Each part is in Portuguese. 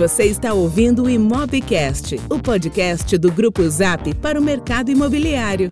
Você está ouvindo o Imobcast, o podcast do Grupo Zap para o mercado imobiliário.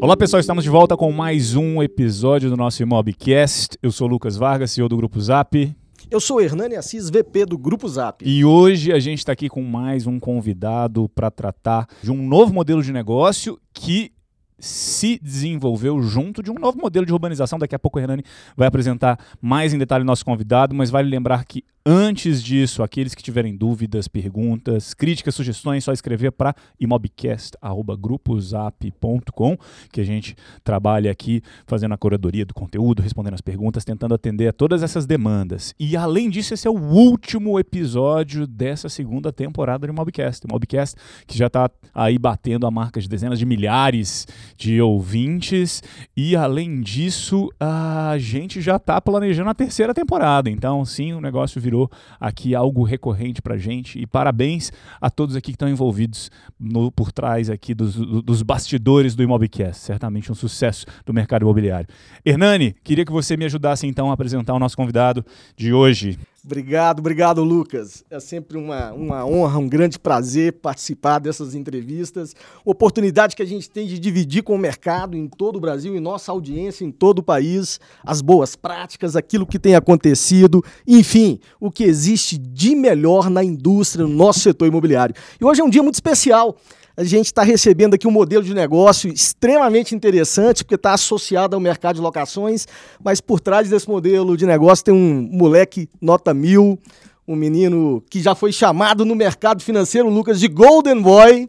Olá pessoal, estamos de volta com mais um episódio do nosso Imobcast. Eu sou Lucas Vargas, CEO do Grupo Zap. Eu sou Hernani Assis, VP do Grupo Zap. E hoje a gente está aqui com mais um convidado para tratar de um novo modelo de negócio que se desenvolveu junto de um novo modelo de urbanização. Daqui a pouco o Hernani vai apresentar mais em detalhe o nosso convidado, mas vale lembrar que Antes disso, aqueles que tiverem dúvidas, perguntas, críticas, sugestões, só escrever para imobcast@grupozap.com, que a gente trabalha aqui fazendo a curadoria do conteúdo, respondendo as perguntas, tentando atender a todas essas demandas. E além disso, esse é o último episódio dessa segunda temporada do Imobcast. Imobcast que já está aí batendo a marca de dezenas de milhares de ouvintes e além disso, a gente já está planejando a terceira temporada. Então, sim, o negócio virou virou aqui algo recorrente para gente. E parabéns a todos aqui que estão envolvidos no, por trás aqui dos, dos bastidores do Imobcast. Certamente um sucesso do mercado imobiliário. Hernani, queria que você me ajudasse então a apresentar o nosso convidado de hoje. Obrigado, obrigado, Lucas. É sempre uma, uma honra, um grande prazer participar dessas entrevistas. Oportunidade que a gente tem de dividir com o mercado em todo o Brasil e nossa audiência em todo o país as boas práticas, aquilo que tem acontecido, enfim, o que existe de melhor na indústria, no nosso setor imobiliário. E hoje é um dia muito especial a gente está recebendo aqui um modelo de negócio extremamente interessante, porque está associado ao mercado de locações, mas por trás desse modelo de negócio tem um moleque nota mil, um menino que já foi chamado no mercado financeiro, Lucas, de Golden Boy,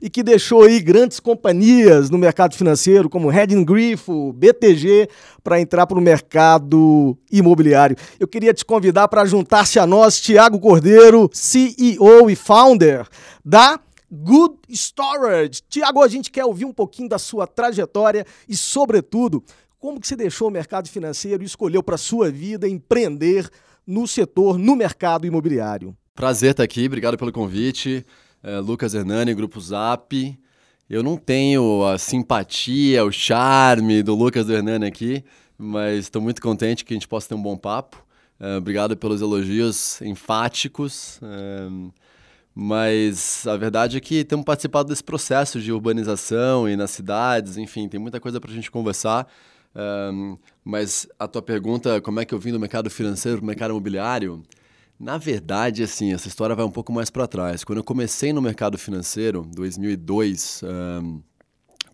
e que deixou aí grandes companhias no mercado financeiro, como Reding Grifo, BTG, para entrar para o mercado imobiliário. Eu queria te convidar para juntar-se a nós, Tiago Cordeiro, CEO e founder da Good Storage. Tiago, a gente quer ouvir um pouquinho da sua trajetória e, sobretudo, como que você deixou o mercado financeiro e escolheu para sua vida empreender no setor, no mercado imobiliário. Prazer estar aqui, obrigado pelo convite. É, Lucas Hernani, Grupo Zap. Eu não tenho a simpatia, o charme do Lucas do Hernani aqui, mas estou muito contente que a gente possa ter um bom papo. É, obrigado pelos elogios enfáticos. É, mas a verdade é que temos participado desse processo de urbanização e nas cidades, enfim, tem muita coisa para a gente conversar. Um, mas a tua pergunta, como é que eu vim do mercado financeiro para o mercado imobiliário? Na verdade, assim, essa história vai um pouco mais para trás. Quando eu comecei no mercado financeiro, 2002, um,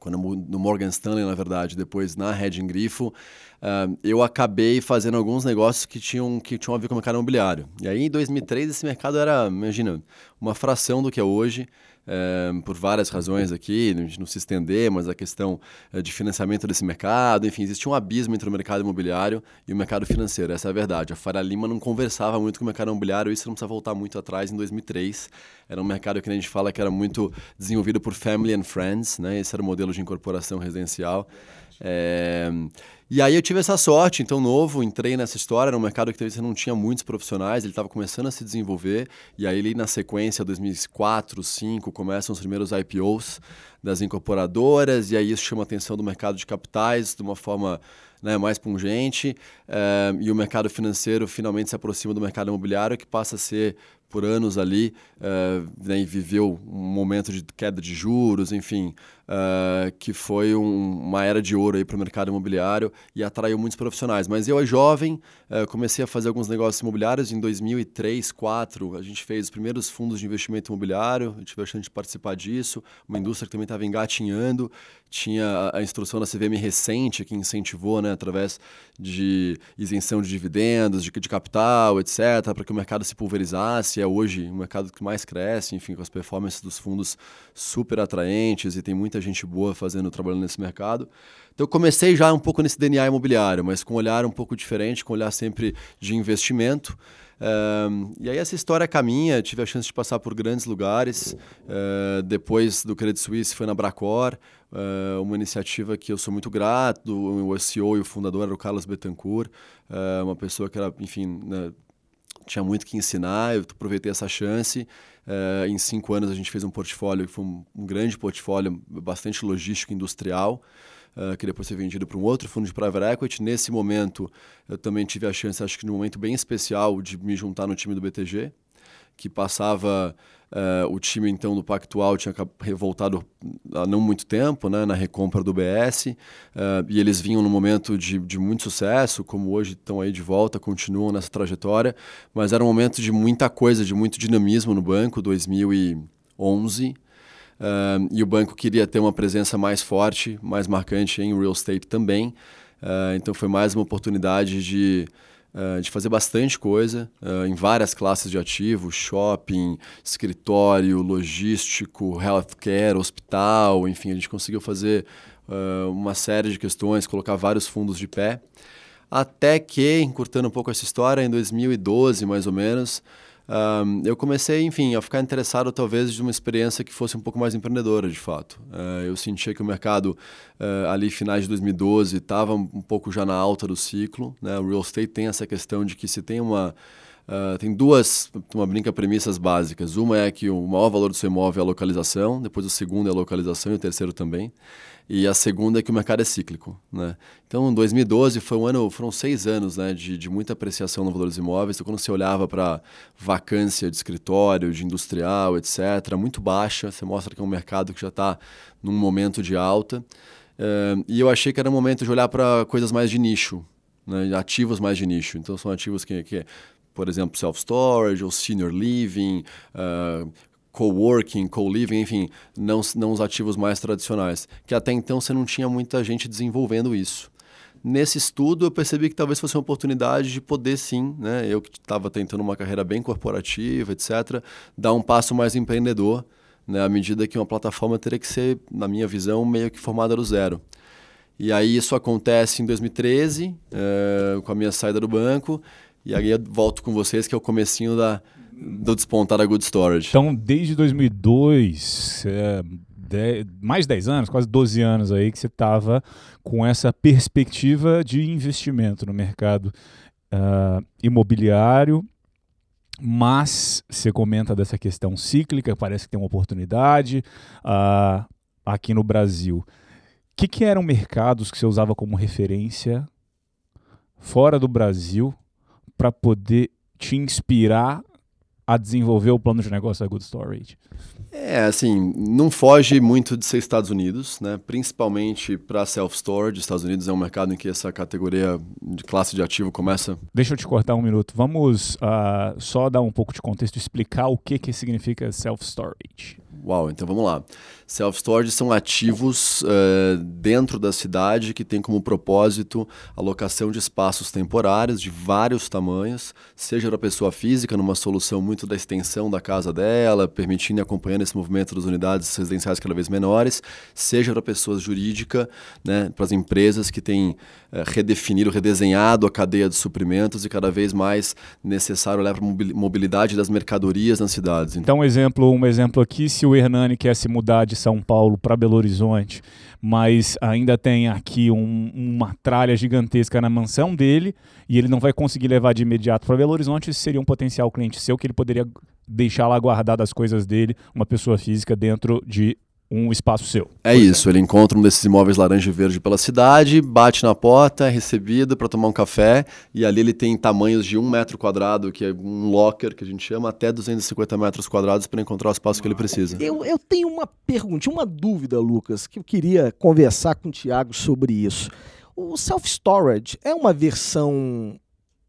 quando no Morgan Stanley, na verdade, depois na Hedging Grifo, uh, eu acabei fazendo alguns negócios que tinham, que tinham a ver com o mercado imobiliário. E aí, em 2003, esse mercado era, imagina, uma fração do que é hoje. É, por várias razões aqui, a gente não se estender, mas a questão é, de financiamento desse mercado, enfim, existia um abismo entre o mercado imobiliário e o mercado financeiro, essa é a verdade. A Faria Lima não conversava muito com o mercado imobiliário, isso não precisa voltar muito atrás, em 2003. Era um mercado que a gente fala que era muito desenvolvido por family and friends, né? esse era o modelo de incorporação residencial. É... E aí eu tive essa sorte, então novo, entrei nessa história, era um mercado que talvez não tinha muitos profissionais, ele estava começando a se desenvolver, e aí na sequência, 2004, 2005, começam os primeiros IPOs das incorporadoras, e aí isso chama a atenção do mercado de capitais de uma forma né, mais pungente, é, e o mercado financeiro finalmente se aproxima do mercado imobiliário, que passa a ser por anos ali, uh, né, viveu um momento de queda de juros, enfim, uh, que foi um, uma era de ouro para o mercado imobiliário e atraiu muitos profissionais. Mas eu, jovem, uh, comecei a fazer alguns negócios imobiliários. Em 2003, 2004, a gente fez os primeiros fundos de investimento imobiliário, eu tive a chance de participar disso, uma indústria que também estava engatinhando, tinha a instrução da CVM recente que incentivou, né, através de isenção de dividendos, de, de capital, etc., para que o mercado se pulverizasse é hoje o mercado que mais cresce, enfim, com as performances dos fundos super atraentes e tem muita gente boa fazendo, trabalhando nesse mercado. Então eu comecei já um pouco nesse DNA imobiliário, mas com um olhar um pouco diferente, com um olhar sempre de investimento. Um, e aí essa história caminha, tive a chance de passar por grandes lugares. Uh, depois do Credit Suisse foi na Bracor, uh, uma iniciativa que eu sou muito grato. O CEO e o fundador era o Carlos Betancourt, uh, uma pessoa que era, enfim, né, tinha muito que ensinar, eu aproveitei essa chance. Uh, em cinco anos a gente fez um portfólio que foi um, um grande portfólio, bastante logístico industrial. uh, que depois foi vendido para um outro fundo de private equity. Nesse momento, eu também tive a chance, acho que num momento bem especial, de me juntar no time do BTG, que passava Uh, o time então do Pactual tinha voltado há não muito tempo né, na recompra do BS uh, e eles vinham num momento de, de muito sucesso, como hoje estão aí de volta, continuam nessa trajetória, mas era um momento de muita coisa, de muito dinamismo no banco, 2011. Uh, e o banco queria ter uma presença mais forte, mais marcante em real estate também. então foi mais uma oportunidade de Uh, de fazer bastante coisa uh, em várias classes de ativos, shopping, escritório, logístico, healthcare, hospital, enfim, a gente conseguiu fazer uh, uma série de questões, colocar vários fundos de pé. Até que, encurtando um pouco essa história, em 2012, mais ou menos, um, eu comecei, enfim, a ficar interessado talvez de uma experiência que fosse um pouco mais empreendedora, de fato. Uh, eu sentia que o mercado uh, ali finais de 2012 estava um pouco já na alta do ciclo. Né? O real estate tem essa questão de que se tem uma Uh, tem duas, uma brinca premissas básicas. Uma é que o maior valor do seu imóvel é a localização, depois o segundo é a localização e o terceiro também. E a segunda é que o mercado é cíclico. Né? Então, 2012 foi um ano, foram seis anos né, de, de muita apreciação no valor dos imóveis. Então, quando você olhava para vacância de escritório, de industrial, etc., muito baixa, você mostra que é um mercado que já está num momento de alta. Uh, e eu achei que era o momento de olhar para coisas mais de nicho, né, ativos mais de nicho. Então, são ativos que, que por exemplo, self-storage ou senior living, uh, coworking, co-living, enfim, não, não os ativos mais tradicionais, que até então você não tinha muita gente desenvolvendo isso. Nesse estudo, eu percebi que talvez fosse uma oportunidade de poder sim, né, eu que estava tentando uma carreira bem corporativa, etc., dar um passo mais empreendedor, né, à medida que uma plataforma teria que ser, na minha visão, meio que formada do zero. E aí isso acontece em 2013, é, eh, com a minha saída do banco, e aí eu volto com vocês, que é o comecinho da, do despontar da Good Storage. Então, desde 2002, é, de, mais de 10 anos, quase 12 anos aí, que você estava com essa perspectiva de investimento no mercado uh, imobiliário, mas você comenta dessa questão cíclica, parece que tem uma oportunidade uh, aqui no Brasil. O que, que eram mercados que você usava como referência fora do Brasil para poder te inspirar a desenvolver o plano de negócio da Good Storage? É, assim, não foge muito de ser Estados Unidos, né? principalmente para self-storage. Estados Unidos é um mercado em que essa categoria de classe de ativo começa. Deixa eu te cortar um minuto. Vamos uh, só dar um pouco de contexto, explicar o que, que significa self-storage. Uau, então vamos lá. Self-storage são ativos uh, dentro da cidade que tem como propósito a locação de espaços temporários de vários tamanhos, seja para a pessoa física, numa solução muito da extensão da casa dela, permitindo e acompanhando esse movimento das unidades residenciais cada vez menores, seja para a pessoa jurídica, né, para as empresas que têm redefinido, redesenhado a cadeia de suprimentos e cada vez mais necessário olhar para a mobilidade das mercadorias nas cidades. Então, um exemplo, um exemplo aqui, se o Hernani quer se mudar de São Paulo para Belo Horizonte, mas ainda tem aqui um, uma tralha gigantesca na mansão dele e ele não vai conseguir levar de imediato para Belo Horizonte, esse seria um potencial cliente seu que ele poderia deixar lá guardado as coisas dele, uma pessoa física dentro de um espaço seu. É isso, ele encontra um desses imóveis laranja e verde pela cidade, bate na porta, é recebido para tomar um café, e ali ele tem tamanhos de um metro quadrado, que é um locker, que a gente chama, até 250 metros quadrados para encontrar o espaço que ele precisa. Eu, eu tenho uma pergunta, uma dúvida, Lucas, que eu queria conversar com o Tiago sobre isso. O self-storage é uma versão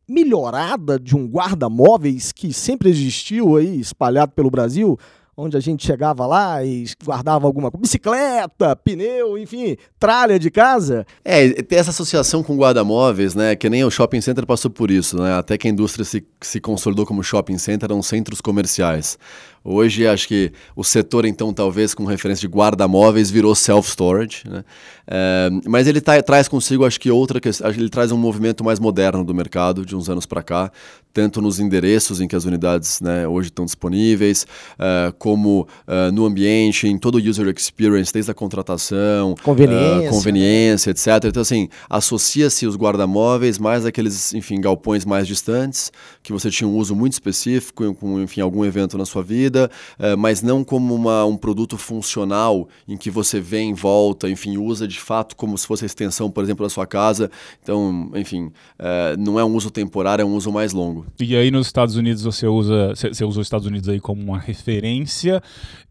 melhorada de um guarda-móveis que sempre existiu aí, espalhado pelo Brasil? Onde a gente chegava lá e guardava alguma coisa, bicicleta, pneu, enfim, tralha de casa. É, tem essa associação com guarda-móveis, né, que nem o shopping center passou por isso, né, até que a indústria se, se consolidou como shopping center, eram centros comerciais. Hoje, acho que o setor, então, talvez com referência de guarda-móveis, virou self-storage. Né? É, mas ele tá, traz consigo, acho que outra questão, ele traz um movimento mais moderno do mercado, de uns anos para cá, tanto nos endereços em que as unidades né, hoje estão disponíveis, uh, como uh, no ambiente, em todo o user experience, desde a contratação, conveniência, uh, conveniência etc. Então, assim, associa-se os guarda-móveis mais aqueles, enfim, galpões mais distantes, que você tinha um uso muito específico, com, enfim, algum evento na sua vida, líquida, uh, mas não como uma, um produto funcional em que você vem, volta, enfim, usa de fato como se fosse a extensão, por exemplo, da sua casa. Então, enfim, uh, não é um uso temporário, é um uso mais longo. E aí nos Estados Unidos você usa, você usa os Estados Unidos aí como uma referência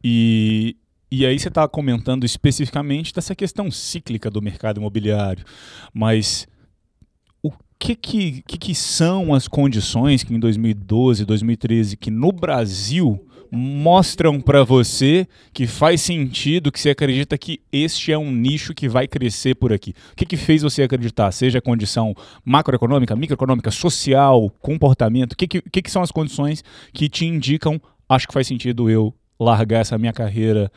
e, e aí você está comentando especificamente dessa questão cíclica do mercado imobiliário, mas o que que, que, que são as condições que em 2012, 2013, que no Brasil mostram para você que faz sentido, que você acredita que este é um nicho que vai crescer por aqui? O que, que fez você acreditar? Seja condição macroeconômica, microeconômica, social, comportamento, o que, que, que, que são as condições que te indicam, acho que faz sentido eu largar essa minha carreira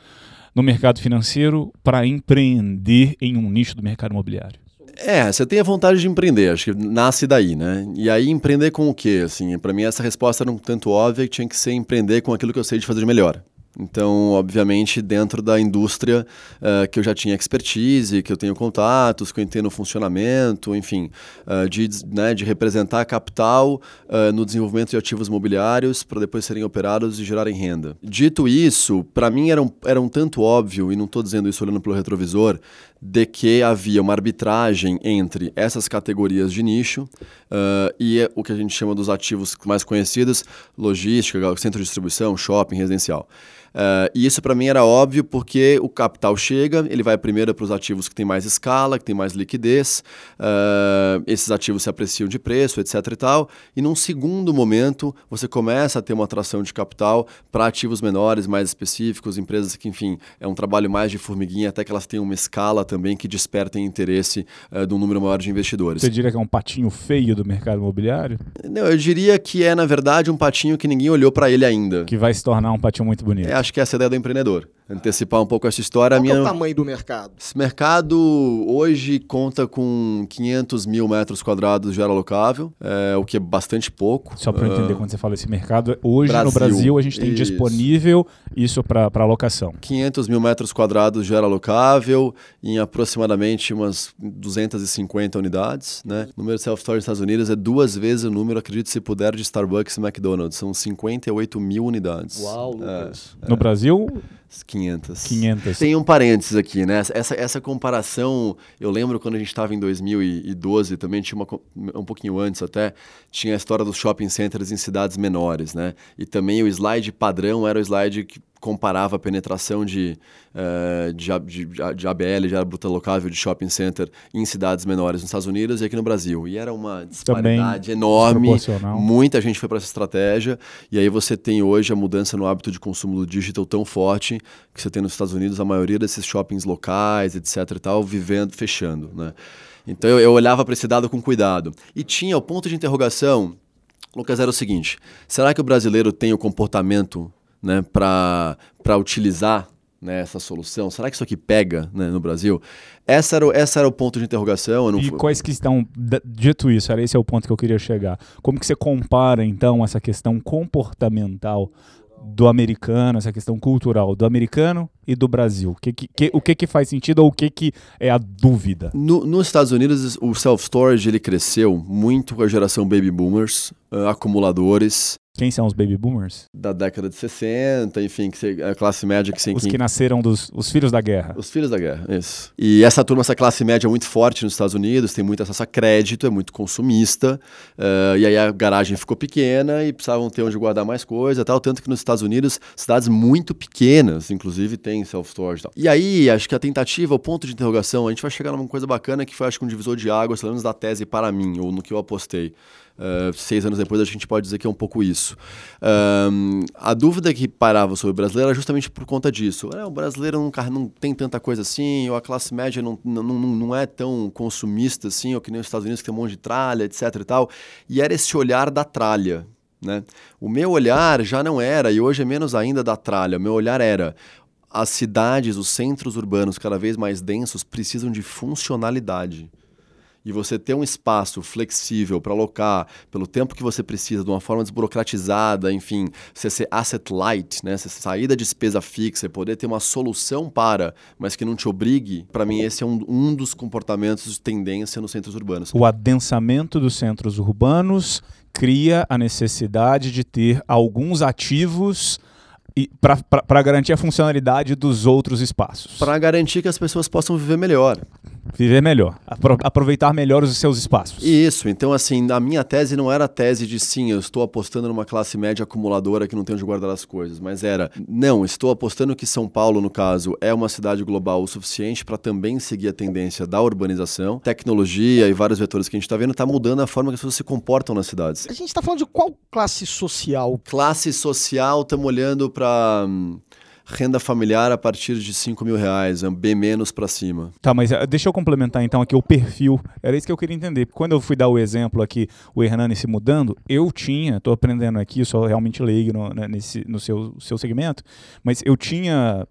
no mercado financeiro para empreender em um nicho do mercado imobiliário? É, você tem a vontade de empreender, acho que nasce daí, né? E aí empreender com o quê? Assim, para mim essa resposta era um tanto óbvia que tinha que ser empreender com aquilo que eu sei de fazer de melhor. Então, obviamente, dentro da indústria uh, que eu já tinha expertise, que eu tenho contatos, que eu entendo o funcionamento, enfim, uh, de, né, de representar capital uh, no desenvolvimento de ativos imobiliários para depois serem operados e gerarem renda. Dito isso, para mim era um, era um tanto óbvio, e não estou dizendo isso olhando pelo retrovisor, de que havia uma arbitragem entre essas categorias de nicho e o que a gente chama dos ativos mais conhecidos, logística, centro de distribuição, shopping, residencial. Uh, e isso para mim era óbvio porque o capital chega, ele vai primeiro para os ativos que têm mais escala, que têm mais liquidez, uh, esses ativos se apreciam de preço, etc. e tal. E num segundo momento, você começa a ter uma atração de capital para ativos menores, mais específicos, empresas que, enfim, é um trabalho mais de formiguinha, até que elas tenham uma escala também que despertem interesse uh, de um número maior de investidores. Você diria que é um patinho feio do mercado imobiliário? Não, eu diria que é, na verdade, um patinho que ninguém olhou para ele ainda. Que vai se tornar um patinho muito bonito. É, acho que essa é a ideia do empreendedor. Antecipar um pouco essa história. Qual minha... é o tamanho do mercado? Esse mercado hoje conta com 500 mil metros quadrados de área locável, é, o que é bastante pouco. Só para eu entender uh... quando você fala esse mercado, hoje Brasil. no Brasil a gente tem isso. disponível isso para alocação. 500 mil metros quadrados de área locável em aproximadamente umas 250 unidades. Né? O número de self-storage nos Estados Unidos é duas vezes o número, acredite se puder, de Starbucks e McDonald's. São 58 mil unidades. Uau, Lucas. É, no é. Brasil, 500. 500. Tem um parênteses aqui, né? Essa, essa comparação, eu lembro quando a gente estava em 2012, também tinha uma, um pouquinho antes até, tinha a história dos shopping centers em cidades menores, né? E também o slide padrão era o slide que comparava a penetração de, uh, de, de, de, ABL, de área bruta locável, de shopping center em cidades menores nos Estados Unidos e aqui no Brasil. E era uma disparidade Também enorme. Muita gente foi para essa estratégia. E aí você tem hoje a mudança no hábito de consumo do digital tão forte que você tem nos Estados Unidos a maioria desses shoppings locais, etc. e tal, vivendo, fechando. Né? Então eu, eu olhava para esse dado com cuidado. E tinha o ponto de interrogação Lucas, era o seguinte: será que o brasileiro tem o comportamento né, para utilizar né, essa solução? Será que isso aqui pega né, no Brasil? Essa era, o, essa era o ponto de interrogação. e quais que estão, dito isso, era esse é o ponto que eu queria chegar. Como que você compara, então, essa questão comportamental do americano, essa questão cultural do americano e do Brasil? O que, que, o que, que faz sentido ou o que, que é a dúvida? No, nos Estados Unidos, o self-storage ele cresceu muito com a geração baby boomers, uh, acumuladores, quem são os baby boomers? Da década de 60, enfim, que a classe média que Os que nasceram dos os filhos da guerra. Os filhos da guerra, isso. E essa turma, essa classe média é muito forte nos Estados Unidos, tem muito acesso a crédito, é muito consumista. Uh, e aí a garagem ficou pequena e precisavam ter onde guardar mais coisa tal. Tanto que nos Estados Unidos, cidades muito pequenas, inclusive, tem self-storage e tal. E aí, acho que a tentativa, o ponto de interrogação, a gente vai chegar numa coisa bacana que foi, acho que, um divisor de águas, pelo menos da tese para mim, ou no que eu apostei. Uh, seis anos depois, a gente pode dizer que é um pouco isso. Um, a dúvida que parava sobre o brasileiro era justamente por conta disso. É, o brasileiro não, não tem tanta coisa assim, ou a classe média não, não, não, não é tão consumista assim, ou que nem os Estados Unidos que tem um monte de tralha, etc e tal. E era esse olhar da tralha. Né? O meu olhar já não era, e hoje é menos ainda da tralha, o meu olhar era as cidades, os centros urbanos cada vez mais densos precisam de funcionalidade e você ter um espaço flexível para alocar pelo tempo que você precisa, de uma forma desburocratizada, enfim, você ser asset light, né? Você sair da despesa fixa e poder ter uma solução para, mas que não te obrigue, para mim esse é um, um dos comportamentos de tendência nos centros urbanos. O adensamento dos centros urbanos cria a necessidade de ter alguns ativos para garantir a funcionalidade dos outros espaços. Para garantir que as pessoas possam viver melhor. Viver melhor, apro aproveitar melhor os seus espaços. Isso, então assim, a minha tese não era a tese de sim, eu estou apostando numa classe média acumuladora que não tem onde guardar as coisas, mas era, não, estou apostando que São Paulo, no caso, é uma cidade global o suficiente para também seguir a tendência da urbanização, tecnologia e vários vetores que a gente está vendo, está mudando a forma que as pessoas se comportam nas cidades. A gente está falando de qual classe social? Classe social, estamos olhando para hum, renda familiar a partir de 5 mil reais, é B menos para cima. Tá, mas eh, deixa eu complementar então aqui o perfil. Era isso que eu queria entender. Quando eu fui dar o exemplo aqui, o Hernani se mudando, eu tinha, estou aprendendo aqui, sou realmente leigo no, né, nesse, no seu, seu segmento, mas eu tinha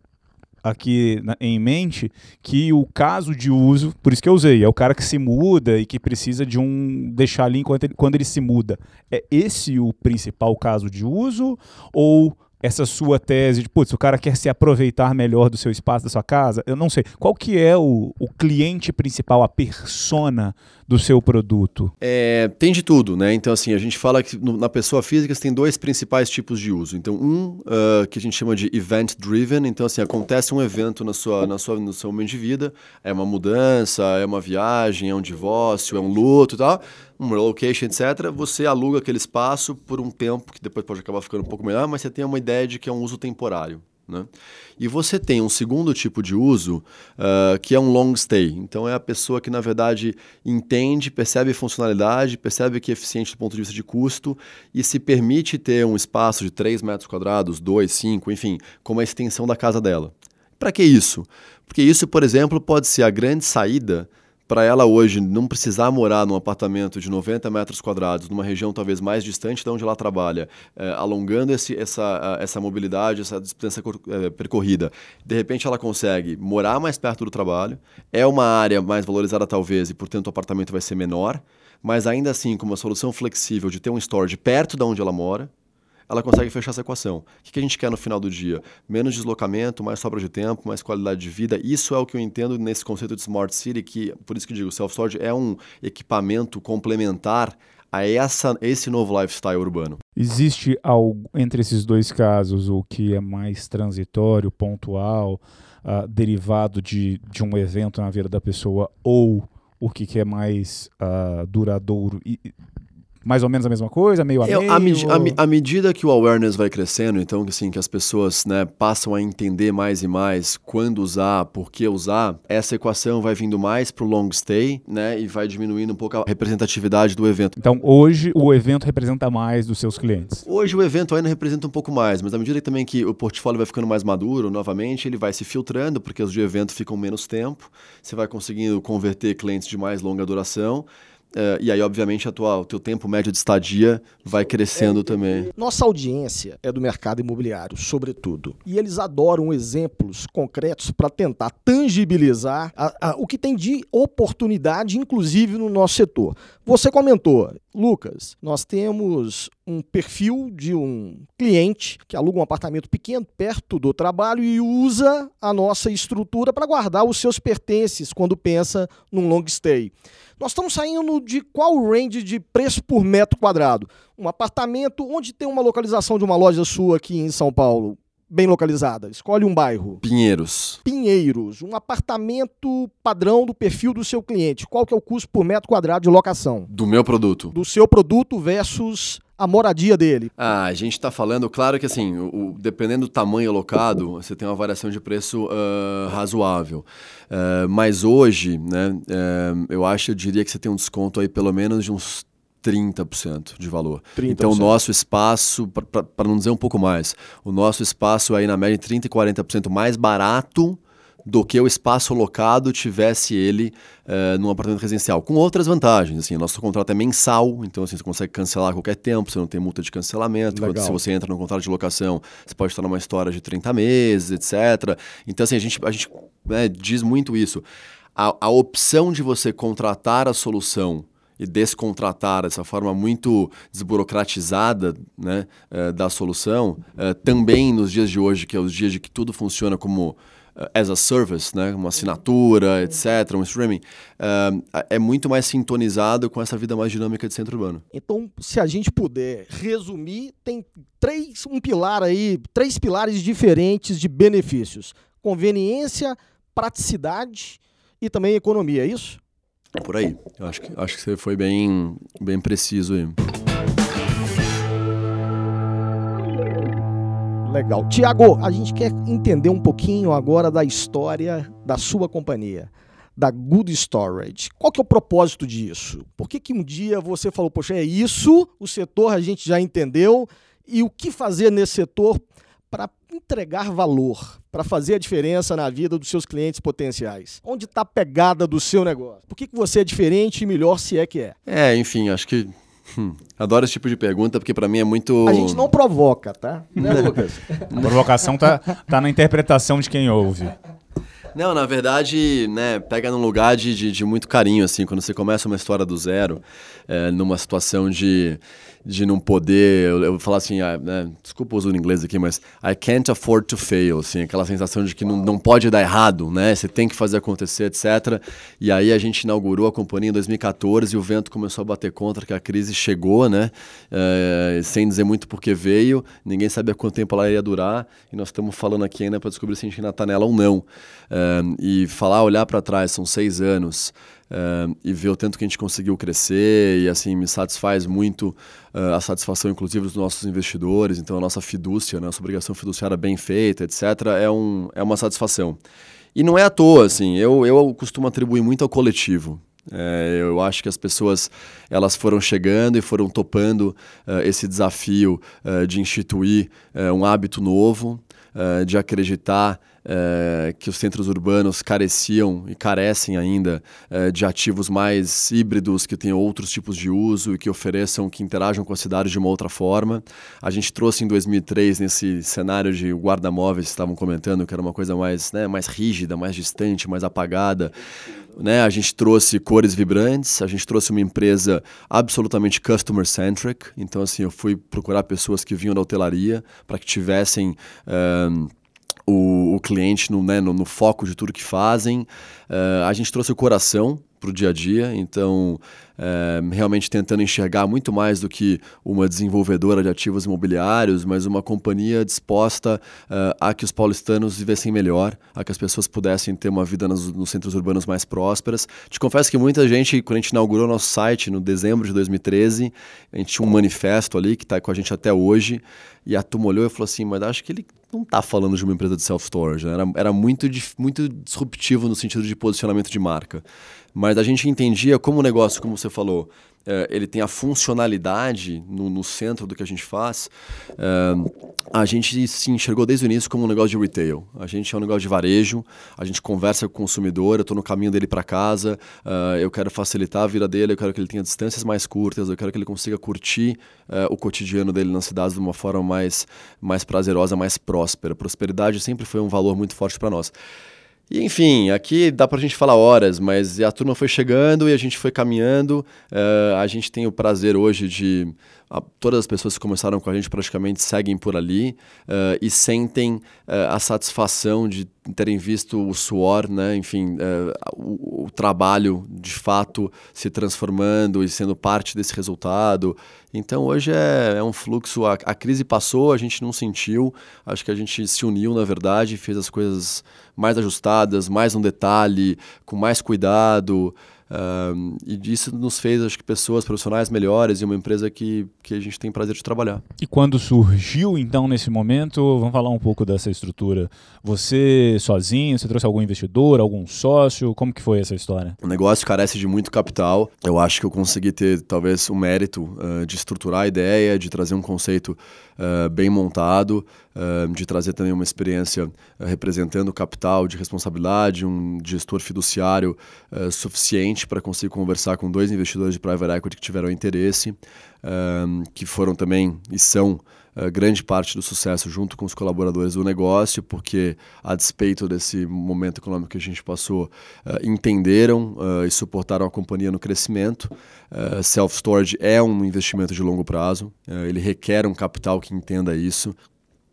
aqui na, em mente que o caso de uso, por isso que eu usei, é o cara que se muda e que precisa de um deixar ali enquanto ele, quando ele se muda. É esse o principal caso de uso ou essa sua tese de, putz, o cara quer se aproveitar melhor do seu espaço, da sua casa? Eu não sei. Qual que é o, o cliente principal, a persona do seu produto? É, tem de tudo, né? Então, assim, a gente fala que no, na pessoa física você tem dois principais tipos de uso. Então, um uh, que a gente chama de event driven. Então, assim, acontece um evento na sua, na sua, no seu momento de vida. É uma mudança, é uma viagem, é um divórcio, é um luto e tal um relocation, etc., você aluga aquele espaço por um tempo, que depois pode acabar ficando um pouco melhor, mas você tem uma ideia de que é um uso temporário. Né? E você tem um segundo tipo de uso uh, que é um long stay. Então é a pessoa que, na verdade, entende, percebe funcionalidade, percebe que é eficiente do ponto de vista de custo e se permite ter um espaço de 3 metros quadrados, 2, 5, enfim, como a extensão da casa dela. Para que isso? Porque isso, por exemplo, pode ser a grande saída para ela hoje não precisar morar num apartamento de 90 metros quadrados, numa região talvez mais distante de onde ela trabalha, é, alongando esse, essa, essa mobilidade, essa distância é, percorrida, de repente ela consegue morar mais perto do trabalho, é uma área mais valorizada talvez e, portanto, o apartamento vai ser menor, mas ainda assim, com uma solução flexível de ter um storage perto de onde ela mora, ela consegue fechar essa equação. O que a gente quer no final do dia? Menos deslocamento, mais sobra de tempo, mais qualidade de vida. Isso é o que eu entendo nesse conceito de Smart City, que por isso que digo, self-storage é um equipamento complementar a essa, esse novo lifestyle urbano. Existe algo entre esses dois casos o que é mais transitório, pontual, uh, derivado de, de um evento na vida da pessoa, ou o que, que é mais uh, duradouro? E, mais ou menos a mesma coisa, meio a meio? À med ou... medida que o awareness vai crescendo, então assim, que as pessoas né, passam a entender mais e mais quando usar, por que usar, essa equação vai vindo mais para o long stay né, e vai diminuindo um pouco a representatividade do evento. Então hoje o evento representa mais dos seus clientes? Hoje o evento ainda representa um pouco mais, mas à medida também que o portfólio vai ficando mais maduro, novamente, ele vai se filtrando, porque os de evento ficam menos tempo, você vai conseguindo converter clientes de mais longa duração. Uh, e aí, obviamente, a tua, o teu tempo médio de estadia vai crescendo é, também. Nossa audiência é do mercado imobiliário, sobretudo. E eles adoram exemplos concretos para tentar tangibilizar a, a, o que tem de oportunidade, inclusive no nosso setor. Você comentou, Lucas, nós temos um perfil de um cliente que aluga um apartamento pequeno perto do trabalho e usa a nossa estrutura para guardar os seus pertences quando pensa num long stay. Nós estamos saindo de qual range de preço por metro quadrado? Um apartamento onde tem uma localização de uma loja sua aqui em São Paulo, bem localizada. Escolhe um bairro. Pinheiros. Pinheiros, um apartamento padrão do perfil do seu cliente. Qual que é o custo por metro quadrado de locação? Do meu produto. Do seu produto versus a moradia dele? Ah, a gente está falando, claro que assim, o, dependendo do tamanho alocado, você tem uma variação de preço uh, razoável. Uh, mas hoje, né, uh, eu acho, eu diria que você tem um desconto aí pelo menos de uns 30% de valor. 30%. Então, o nosso espaço, para não dizer um pouco mais, o nosso espaço aí na média de 30% e 40% mais barato do que o espaço locado tivesse ele uh, num apartamento residencial, com outras vantagens. Assim, nosso contrato é mensal, então assim, você consegue cancelar a qualquer tempo, você não tem multa de cancelamento. Quando, se você entra no contrato de locação, você pode estar numa história de 30 meses, etc. Então, assim, a gente, a gente né, diz muito isso. A, a opção de você contratar a solução e descontratar dessa forma muito desburocratizada né, uh, da solução, uh, também nos dias de hoje, que é os dias de que tudo funciona como as a service, né? uma assinatura, etc., um streaming, uh, é muito mais sintonizado com essa vida mais dinâmica de centro urbano. Então, se a gente puder resumir, tem três, um pilar aí, três pilares diferentes de benefícios: conveniência, praticidade e também economia, é isso? É por aí. Eu acho que, acho que você foi bem, bem preciso aí. Legal. Tiago, a gente quer entender um pouquinho agora da história da sua companhia, da Good Storage. Qual que é o propósito disso? Por que, que um dia você falou, poxa, é isso, o setor a gente já entendeu, e o que fazer nesse setor para entregar valor, para fazer a diferença na vida dos seus clientes potenciais? Onde está a pegada do seu negócio? Por que, que você é diferente e melhor se é que é? É, enfim, acho que Hum, adoro esse tipo de pergunta porque para mim é muito. A gente não provoca, tá? Né, Lucas? A provocação tá, tá na interpretação de quem ouve. Não, na verdade, né, pega num lugar de, de, de, muito carinho, assim, quando você começa uma história do zero, é, numa situação de, de não poder, eu, vou falar assim, ah, né, desculpa o inglês aqui, mas I can't afford to fail, assim, aquela sensação de que não, não pode dar errado, né, você tem que fazer acontecer, etc. E aí a gente inaugurou a companhia em 2014 e o vento começou a bater contra, que a crise chegou, né, é, sem dizer muito porque veio, ninguém sabia quanto tempo ela ia durar, e nós estamos falando aqui ainda para descobrir se a gente ainda está nela ou não. É, e falar, olhar para trás, são seis anos, uh, e ver o tanto que a gente conseguiu crescer, e assim, me satisfaz muito uh, a satisfação, inclusive, dos nossos investidores, então a nossa fidúcia, né, nossa obrigação fiduciária bem feita, etc., é, um, é uma satisfação. E não é à toa, assim, eu, eu costumo atribuir muito ao coletivo. É, eu acho que as pessoas elas foram chegando e foram topando uh, esse desafio uh, de instituir uh, um hábito novo, de acreditar é, que os centros urbanos careciam e carecem ainda é, de ativos mais híbridos, que tenham outros tipos de uso e que ofereçam, que interajam com a cidade de uma outra forma. A gente trouxe em 2003, nesse cenário de guarda-móveis estavam comentando, que era uma coisa mais, né, mais rígida, mais distante, mais apagada. Né, a gente trouxe cores vibrantes, a gente trouxe uma empresa absolutamente customer centric. Então, assim, eu fui procurar pessoas que vinham da hotelaria para que tivessem. Um, o, o cliente no, né, no, no, foco de tudo que fazem. Uh, a gente trouxe o coração para o dia a dia, então uh, realmente tentando enxergar muito mais do que uma desenvolvedora de ativos imobiliários, mas uma companhia disposta uh, a que os paulistanos vivessem melhor, a que as pessoas pudessem ter uma vida nos, nos, centros urbanos mais prósperas. Te confesso que muita gente, quando a gente inaugurou nosso site no dezembro de 2013, a gente tinha um manifesto ali que está com a gente até hoje, e a turma olhou e falou assim, mas acho que ele não está falando de uma empresa de self-storage. Né? Era, era muito, muito disruptivo no sentido de posicionamento de marca. Mas a gente entendia como o negócio, como você falou, é, ele tem a funcionalidade no, no, centro do que a gente faz, é, a gente se enxergou desde o início como um negócio de retail. A gente é um negócio de varejo, a gente conversa com o consumidor, eu estou no caminho dele para casa, uh, eu quero facilitar a vida dele, eu quero que ele tenha distâncias mais curtas, eu quero que ele consiga curtir o cotidiano dele nas cidades de uma forma mais, mais prazerosa, mais próspera. Prosperidade sempre foi um valor muito forte para nós. E enfim, aqui dá para a gente falar horas, mas a turma foi chegando e a gente foi caminhando. Uh, a gente tem o prazer hoje de. A, todas as pessoas que começaram com a gente praticamente seguem por ali uh, e sentem uh, a satisfação de terem visto o suor, né? enfim, o, o, trabalho de fato se transformando e sendo parte desse resultado. Então hoje é, é um fluxo. A, a crise passou, a gente não sentiu, acho que a gente se uniu na verdade, fez as coisas mais ajustadas, mais no detalhe, com mais cuidado. Uh, e isso nos fez, acho que, pessoas profissionais melhores e uma empresa que, que a gente tem prazer de trabalhar. E quando surgiu, então, nesse momento, vamos falar um pouco dessa estrutura. Você sozinho, você trouxe algum investidor, algum sócio? Como que foi essa história? O negócio carece de muito capital. Eu acho que eu consegui ter, talvez, o mérito uh, de estruturar a ideia, de trazer um conceito uh, bem montado, de trazer também uma experiência representando capital de responsabilidade, um gestor fiduciário suficiente para conseguir conversar com dois investidores de private equity que tiveram interesse, que foram também e são uh, grande parte do sucesso junto com os colaboradores do negócio, porque a despeito desse momento econômico que a gente passou, uh, entenderam uh, e suportaram a companhia no crescimento. Self-storage é um investimento de longo prazo, ele requer um capital que entenda isso.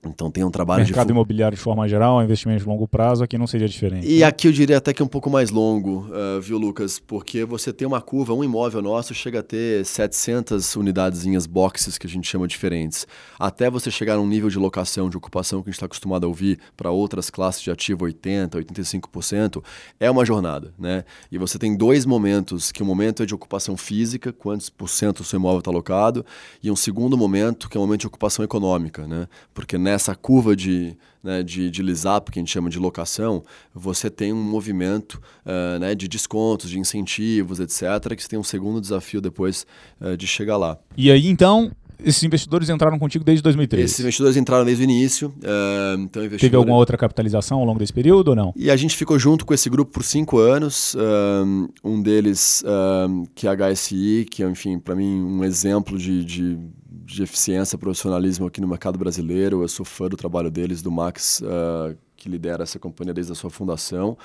Então tem um trabalho Mercado de. imobiliário de forma geral, investimento de longo prazo, aqui não seria diferente. E aqui eu diria até que é um pouco mais longo, uh, viu, Lucas? Porque você tem uma curva, um imóvel nosso chega a ter 700 unidadezinhas, boxes, que a gente chama diferentes. Até você chegar num nível de locação, de ocupação que a gente está acostumado a ouvir para outras classes de ativo 80%, 85%, é uma jornada, né? E você tem dois momentos, que o um momento é de ocupação física, quantos por cento o seu imóvel está alocado, e um segundo momento, que é o momento de ocupação econômica, né? Porque nessa curva de, né, de, de LISAP, que a gente chama de locação, você tem um movimento uh, né, de descontos, de incentivos, etc., que você tem um segundo desafio depois uh, de chegar lá. E aí, então, esses investidores entraram contigo desde 2013? Esses investidores entraram desde o início. Uh, então investidor... Teve alguma outra capitalização ao longo desse período ou não? E a gente ficou junto com esse grupo por cinco anos. um deles, que é a HSI, que é, enfim, para mim, um exemplo de, de de eficiência, profissionalismo aqui no mercado brasileiro. Eu sou fã do trabalho deles, do Max, uh, que lidera essa companhia desde a sua fundação.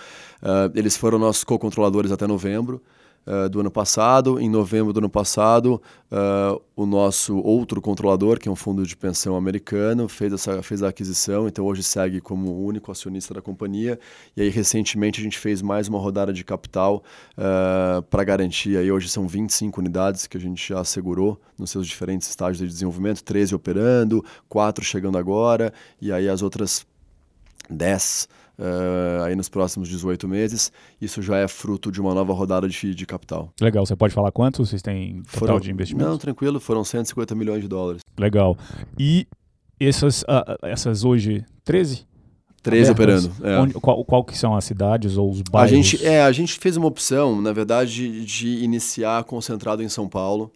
Uh, eles foram nossos co-controladores até novembro. Uh, do ano passado. Em novembro do ano passado, uh, o nosso outro controlador, que é um fundo de pensão americano, fez, essa, fez a aquisição, então hoje segue como o único acionista da companhia. E aí, recentemente, a gente fez mais uma rodada de capital uh, para garantir. Aí, hoje são 25 unidades que a gente já assegurou nos seus diferentes estágios de desenvolvimento, 13 operando, 4 chegando agora, e aí as outras 10 uh, aí nos próximos 18 meses. Isso já é fruto de uma nova rodada de, de capital. Legal. Você pode falar quanto vocês têm total foram, de investimento? Não, tranquilo. Foram 150 milhões de dólares. Legal. E essas, uh, essas hoje, 13? 13 operando. É. Onde, qual, qual, que são as cidades ou os bairros? A gente, é, a gente fez uma opção, na verdade, de iniciar concentrado em São Paulo.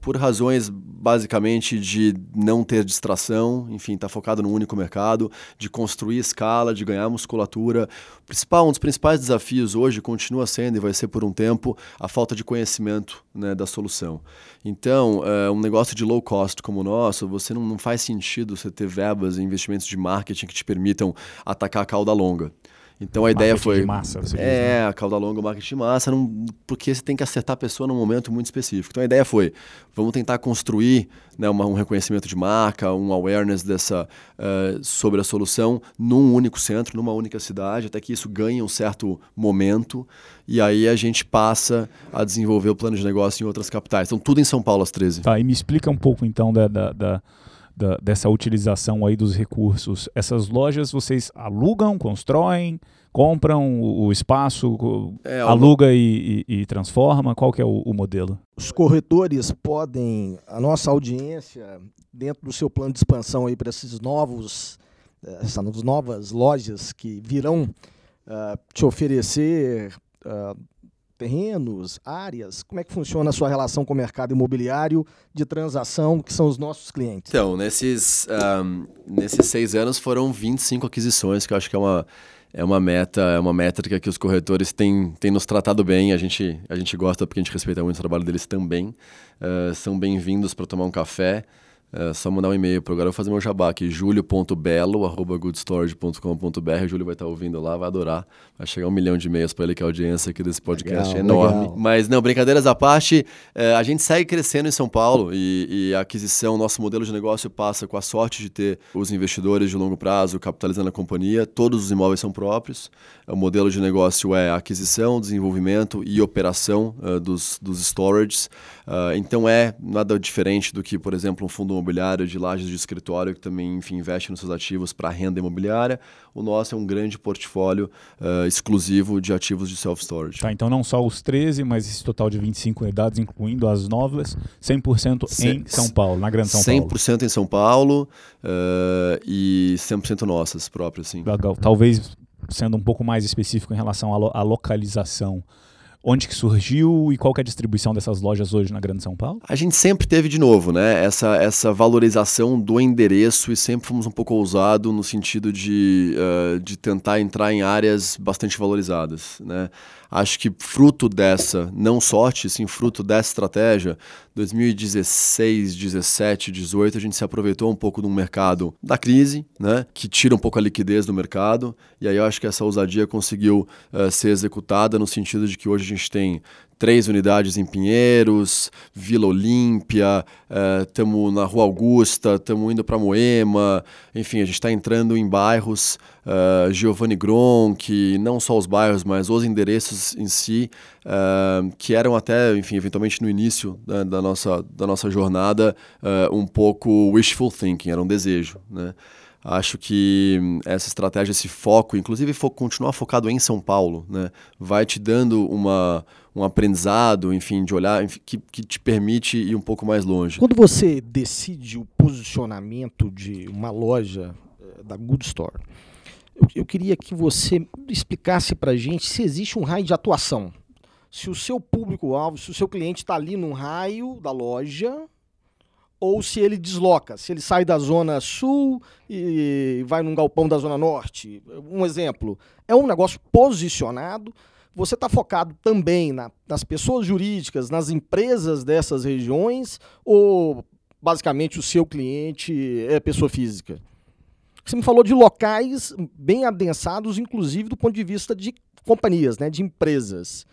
Por razões basicamente de não ter distração, enfim, estar tá focado num único mercado, de construir escala, de ganhar musculatura. O principal, um dos principais desafios hoje continua sendo e vai ser por um tempo a falta de conhecimento né, da solução. Então, uh, um negócio de low cost como o nosso, você não, não faz sentido você ter verbas e investimentos de marketing que te permitam atacar a cauda longa. Então a ideia foi. De massa, você é, diz, né? a cauda longa, o marketing de massa, não, porque você tem que acertar a pessoa num momento muito específico. Então a ideia foi: vamos tentar construir né, uma, um reconhecimento de marca, um awareness dessa, uh, sobre a solução num único centro, numa única cidade, até que isso ganhe um certo momento. E aí a gente passa a desenvolver o plano de negócio em outras capitais. Então tudo em São Paulo às 13. Tá, e me explica um pouco então da, da, da da, dessa utilização aí dos recursos. Essas lojas vocês alugam, constroem, compram o, espaço, é, aluga e, e, e, transforma? Qual que é o, o, modelo? Os corretores podem, a nossa audiência, dentro do seu plano de expansão aí para esses novos, essas novas lojas que virão uh, te oferecer uh, terrenos, áreas? Como é que funciona a sua relação com o mercado imobiliário de transação, que são os nossos clientes? Então, nesses, um, nesses seis anos foram 25 aquisições, que eu acho que é uma, é uma meta, é uma métrica que os corretores têm, têm nos tratado bem. A gente, a gente gosta porque a gente respeita muito o trabalho deles também. Uh, são bem-vindos para tomar um café. É só mandar um e-mail para agora eu vou fazer meu jabá aqui, julio.belo@goodstorage.com.br. O Júlio vai estar ouvindo lá, vai adorar. Vai chegar um milhão de e-mails para ele que a audiência aqui desse podcast legal, é enorme. Legal. Mas não, brincadeiras à parte, é, a gente segue crescendo em São Paulo e, e, a aquisição, nosso modelo de negócio passa com a sorte de ter os investidores de longo prazo capitalizando a companhia. Todos os imóveis são próprios. O modelo de negócio é aquisição, desenvolvimento e operação uh, dos, dos storages. Uh, então é nada diferente do que, por exemplo, um fundo imobiliário de lajes de escritório que também enfim, investe nos seus ativos para renda imobiliária. O nosso é um grande portfólio uh, exclusivo de ativos de self-storage. Tá, então não só os 13, mas esse total de 25 unidades, incluindo as novas, 100% em São Paulo, na Grande São 100% Paulo. 100% em São Paulo uh, e 100% nossas próprias, sim. Legal. Talvez sendo um pouco mais específico em relação à, lo à localização onde que surgiu e qual é a distribuição dessas lojas hoje na Grande São Paulo? A gente sempre teve de novo, né, essa, essa valorização do endereço e sempre fomos um pouco ousado no sentido de, uh, de tentar entrar em áreas bastante valorizadas, né. Acho que fruto dessa, não sorte, sim fruto dessa estratégia, 2016, 17, 18, a gente se aproveitou um pouco um mercado da crise, né, que tira um pouco a liquidez do mercado, e aí eu acho que essa ousadia conseguiu uh, ser executada no sentido de que hoje a gente tem três unidades em Pinheiros, Vila Olímpia, estamos uh, na Rua Augusta, estamos indo para Moema, enfim, a gente está entrando em bairros, uh, Giovanni Gronk, não só os bairros, mas os endereços em si, uh, que eram até, enfim, eventualmente no início né, da, nossa, da nossa jornada, um pouco wishful thinking, era um desejo, né? Acho que essa estratégia, esse foco, inclusive fo continuar focado em São Paulo, né, vai te dando uma, um aprendizado, enfim, de olhar, enfim, que, que te permite ir um pouco mais longe. Quando você decide o posicionamento de uma loja eh, da Good Store, eu, eu queria que você explicasse para gente se existe um raio de atuação. Se o seu público-alvo, se o seu cliente está ali num raio da loja, ou se ele desloca, se ele sai da zona sul e vai num galpão da zona norte. Um exemplo, é um negócio posicionado. Você está focado também na, nas pessoas jurídicas, nas empresas dessas regiões, ou basicamente o seu cliente é pessoa física? Você me falou de locais bem adensados, inclusive do ponto de vista de companhias, né, de empresas.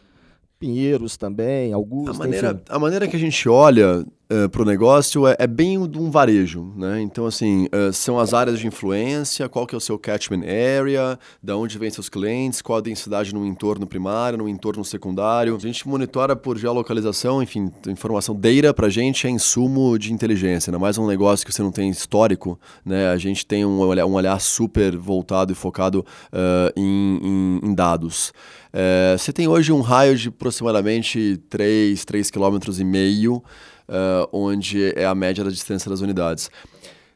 Pinheiros também, Augusto. A maneira, a maneira que a gente olha uh, para o negócio é, é, bem de um varejo, né? Então, assim, uh, são as áreas de influência, qual que é o seu catchment area, da onde vem seus clientes, qual a densidade no entorno primário, no entorno secundário. A gente monitora por geolocalização, enfim, informação, data para a gente é insumo de inteligência, ainda mais um negócio que você não tem histórico, né? A gente tem um olhar, um olhar super voltado e focado uh, em, em, em dados. É, você tem hoje um raio de aproximadamente 3, 3,5 km, e meio, uh, onde é a média da distância das unidades.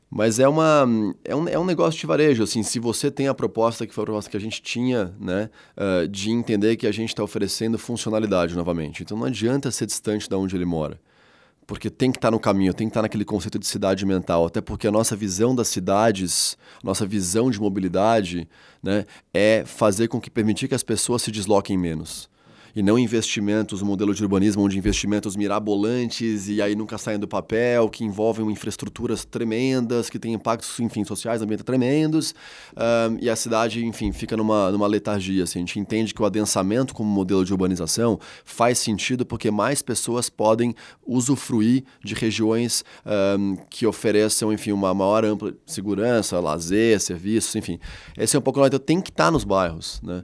Mas é, uma, é, um, é um negócio de varejo, assim, se você tem a proposta que foi a proposta que a gente tinha, né, uh, de entender que a gente está oferecendo funcionalidade novamente. Então não adianta ser distante de onde ele mora porque tem que estar tá no caminho, tem que estar tá naquele conceito de cidade mental, até porque a nossa visão das cidades, nossa visão de mobilidade, né, é fazer com que permitir que as pessoas se desloquem menos e não investimentos, um modelo de urbanismo onde investimentos mirabolantes e aí nunca saem do papel, que envolvem infraestruturas tremendas, que têm impactos, enfim, sociais, ambientais tremendos, um, e a cidade, enfim, fica numa, numa letargia. Assim. A gente entende que o adensamento como modelo de urbanização faz sentido porque mais pessoas podem usufruir de regiões um, que ofereçam, enfim, uma maior ampla segurança, lazer, serviços, enfim. Esse é um pouco... Então tem que estar nos bairros, né?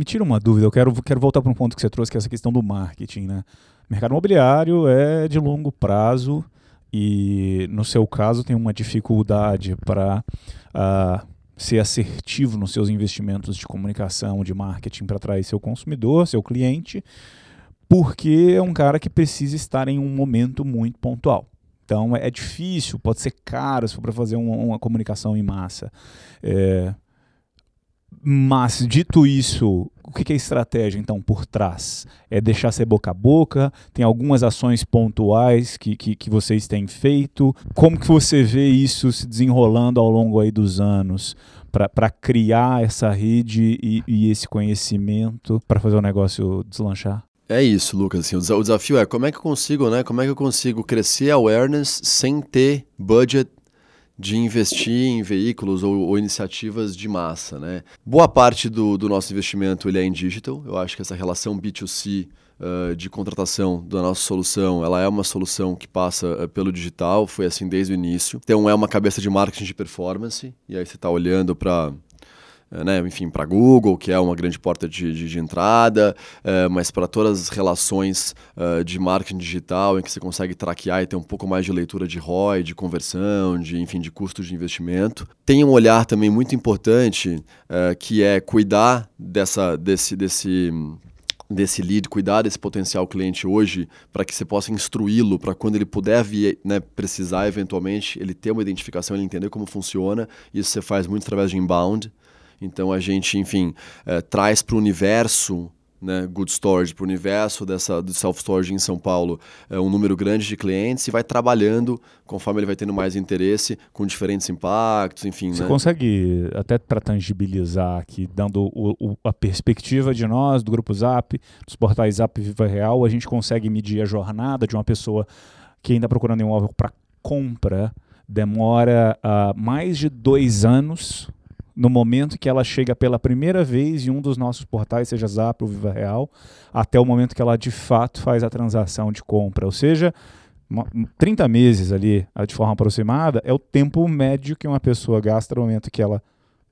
Me tira uma dúvida, eu quero, quero voltar para um ponto que você trouxe, que é essa questão do marketing. Né? Mercado imobiliário é de longo prazo e, no seu caso, tem uma dificuldade para uh, ah, ser assertivo nos seus investimentos de comunicação, de marketing para atrair seu consumidor, seu cliente, porque é um cara que precisa estar em um momento muito pontual. Então é difícil, pode ser caro se for para fazer uma, uma, comunicação em massa. É, mas, dito isso, o que é estratégia, então, por trás? É deixar ser boca a boca? Tem algumas ações pontuais que, que, que, vocês têm feito? Como que você vê isso se desenrolando ao longo aí dos anos para criar essa rede e, e esse conhecimento para fazer o negócio deslanchar? É isso, Lucas. Assim, o desafio é como é que eu consigo, né? Como é que eu consigo crescer awareness sem ter budget de investir em veículos ou, ou, iniciativas de massa. Né? Boa parte do, do, nosso investimento ele é em digital. Eu acho que essa relação B2C uh, de contratação da nossa solução, ela é uma solução que passa uh, pelo digital, foi assim desde o início. Então é uma cabeça de marketing de performance, e aí você está olhando para né, enfim, para Google, que é uma grande porta de, de, de entrada, é, mas para todas as relações uh, de marketing digital, em que você consegue traquear e ter um pouco mais de leitura de ROI, de conversão, de, enfim, de custos de investimento. Tem um olhar também muito importante, uh, que é cuidar dessa, desse, desse desse lead, cuidar desse potencial cliente hoje, para que você possa instruí-lo, para quando ele puder vir, né, precisar eventualmente, ele ter uma identificação, ele entender como funciona. Isso você faz muito através de inbound. Então a gente, enfim, é, traz para o universo né, Good Storage, para o universo dessa, do self-storage em São Paulo, é, um número grande de clientes e vai trabalhando conforme ele vai tendo mais interesse, com diferentes impactos, enfim. Você né? consegue, até para tangibilizar aqui, dando o, o, a perspectiva de nós, do Grupo Zap, dos portais Zap Viva Real, a gente consegue medir a jornada de uma pessoa que ainda procurando um imóvel para compra, demora uh, mais de dois anos no momento que ela chega pela primeira vez em um dos nossos portais, seja Zap ou Viva Real, até o momento que ela de fato faz a transação de compra. Ou seja, 30 meses ali, de forma aproximada, é o tempo médio que uma pessoa gasta no momento que ela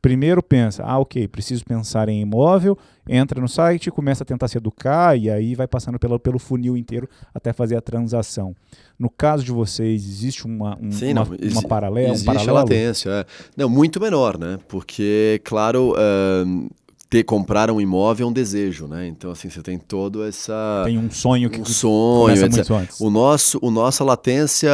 primeiro pensa, ah, ok, preciso pensar em imóvel, entra no site, começa a tentar se educar e aí vai passando pelo, pelo funil inteiro até fazer a transação. No caso de vocês, existe uma, um, Sim, uma, não, uma paralela? Existe um paralelo? a latência. É. Não, muito menor, né? Porque, claro, uh, ter comprar um imóvel é um desejo, né? Então assim você tem todo essa tem um sonho que um sonho, muito antes. O nosso, o nossa latência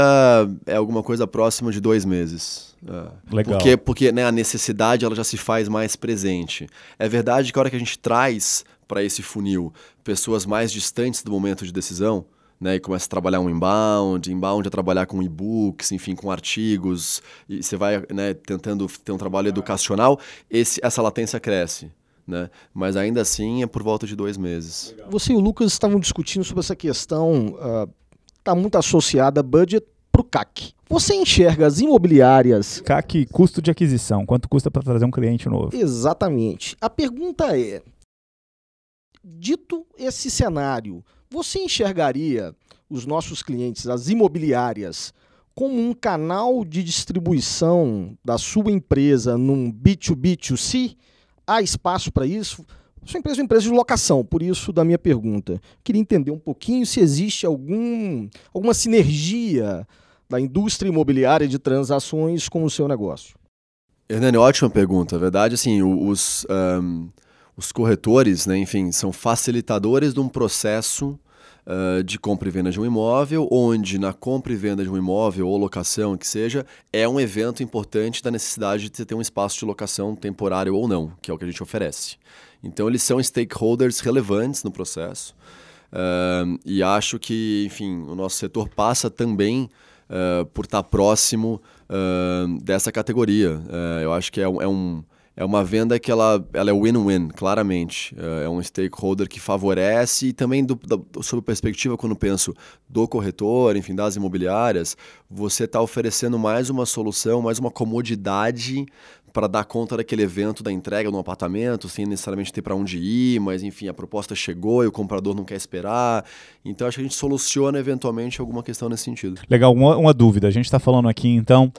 é alguma coisa próxima de dois meses. É. Legal. Porque, porque né, a necessidade ela já se faz mais presente. É verdade que a hora que a gente traz para esse funil pessoas mais distantes do momento de decisão, né, e começa a trabalhar um inbound, inbound é trabalhar com e-books, enfim, com artigos, e você vai né, tentando ter um trabalho educacional, esse, essa latência cresce né? Mas ainda assim é por volta de dois meses. Você e o Lucas estavam discutindo sobre essa questão, está uh, muito associada a budget para o CAC. Você enxerga as imobiliárias. CAC, custo de aquisição. Quanto custa para trazer um cliente novo? Exatamente. A pergunta é: dito esse cenário, você enxergaria os nossos clientes, as imobiliárias, como um canal de distribuição da sua empresa num B2B2C? Há espaço para isso? Sua empresa é uma empresa de locação, por isso da minha pergunta. Queria entender um pouquinho se existe algum, alguma sinergia da indústria imobiliária de transações com o seu negócio. Hernani, ótima pergunta. A verdade, assim, os, um, os corretores, né, enfim, são facilitadores de um processo uh, de compra e venda de um imóvel, onde na compra e venda de um imóvel ou locação, que seja, é um evento importante da necessidade de ter um espaço de locação temporário ou não, que é o que a gente oferece. Então, eles são stakeholders relevantes no processo. Uh, e acho que, enfim, o nosso setor passa também uh, por estar próximo dessa categoria. eu acho que é, é um é uma venda que ela, ela é win-win, claramente. É, é um stakeholder que favorece e também, do, da, sob perspectiva, quando penso do corretor, enfim, das imobiliárias, você está oferecendo mais uma solução, mais uma comodidade para dar conta daquele evento da entrega no apartamento, sem necessariamente ter para onde ir, mas enfim, a proposta chegou e o comprador não quer esperar. Então acho que a gente soluciona eventualmente alguma questão nesse sentido. Legal, uma, uma dúvida. A gente está falando aqui então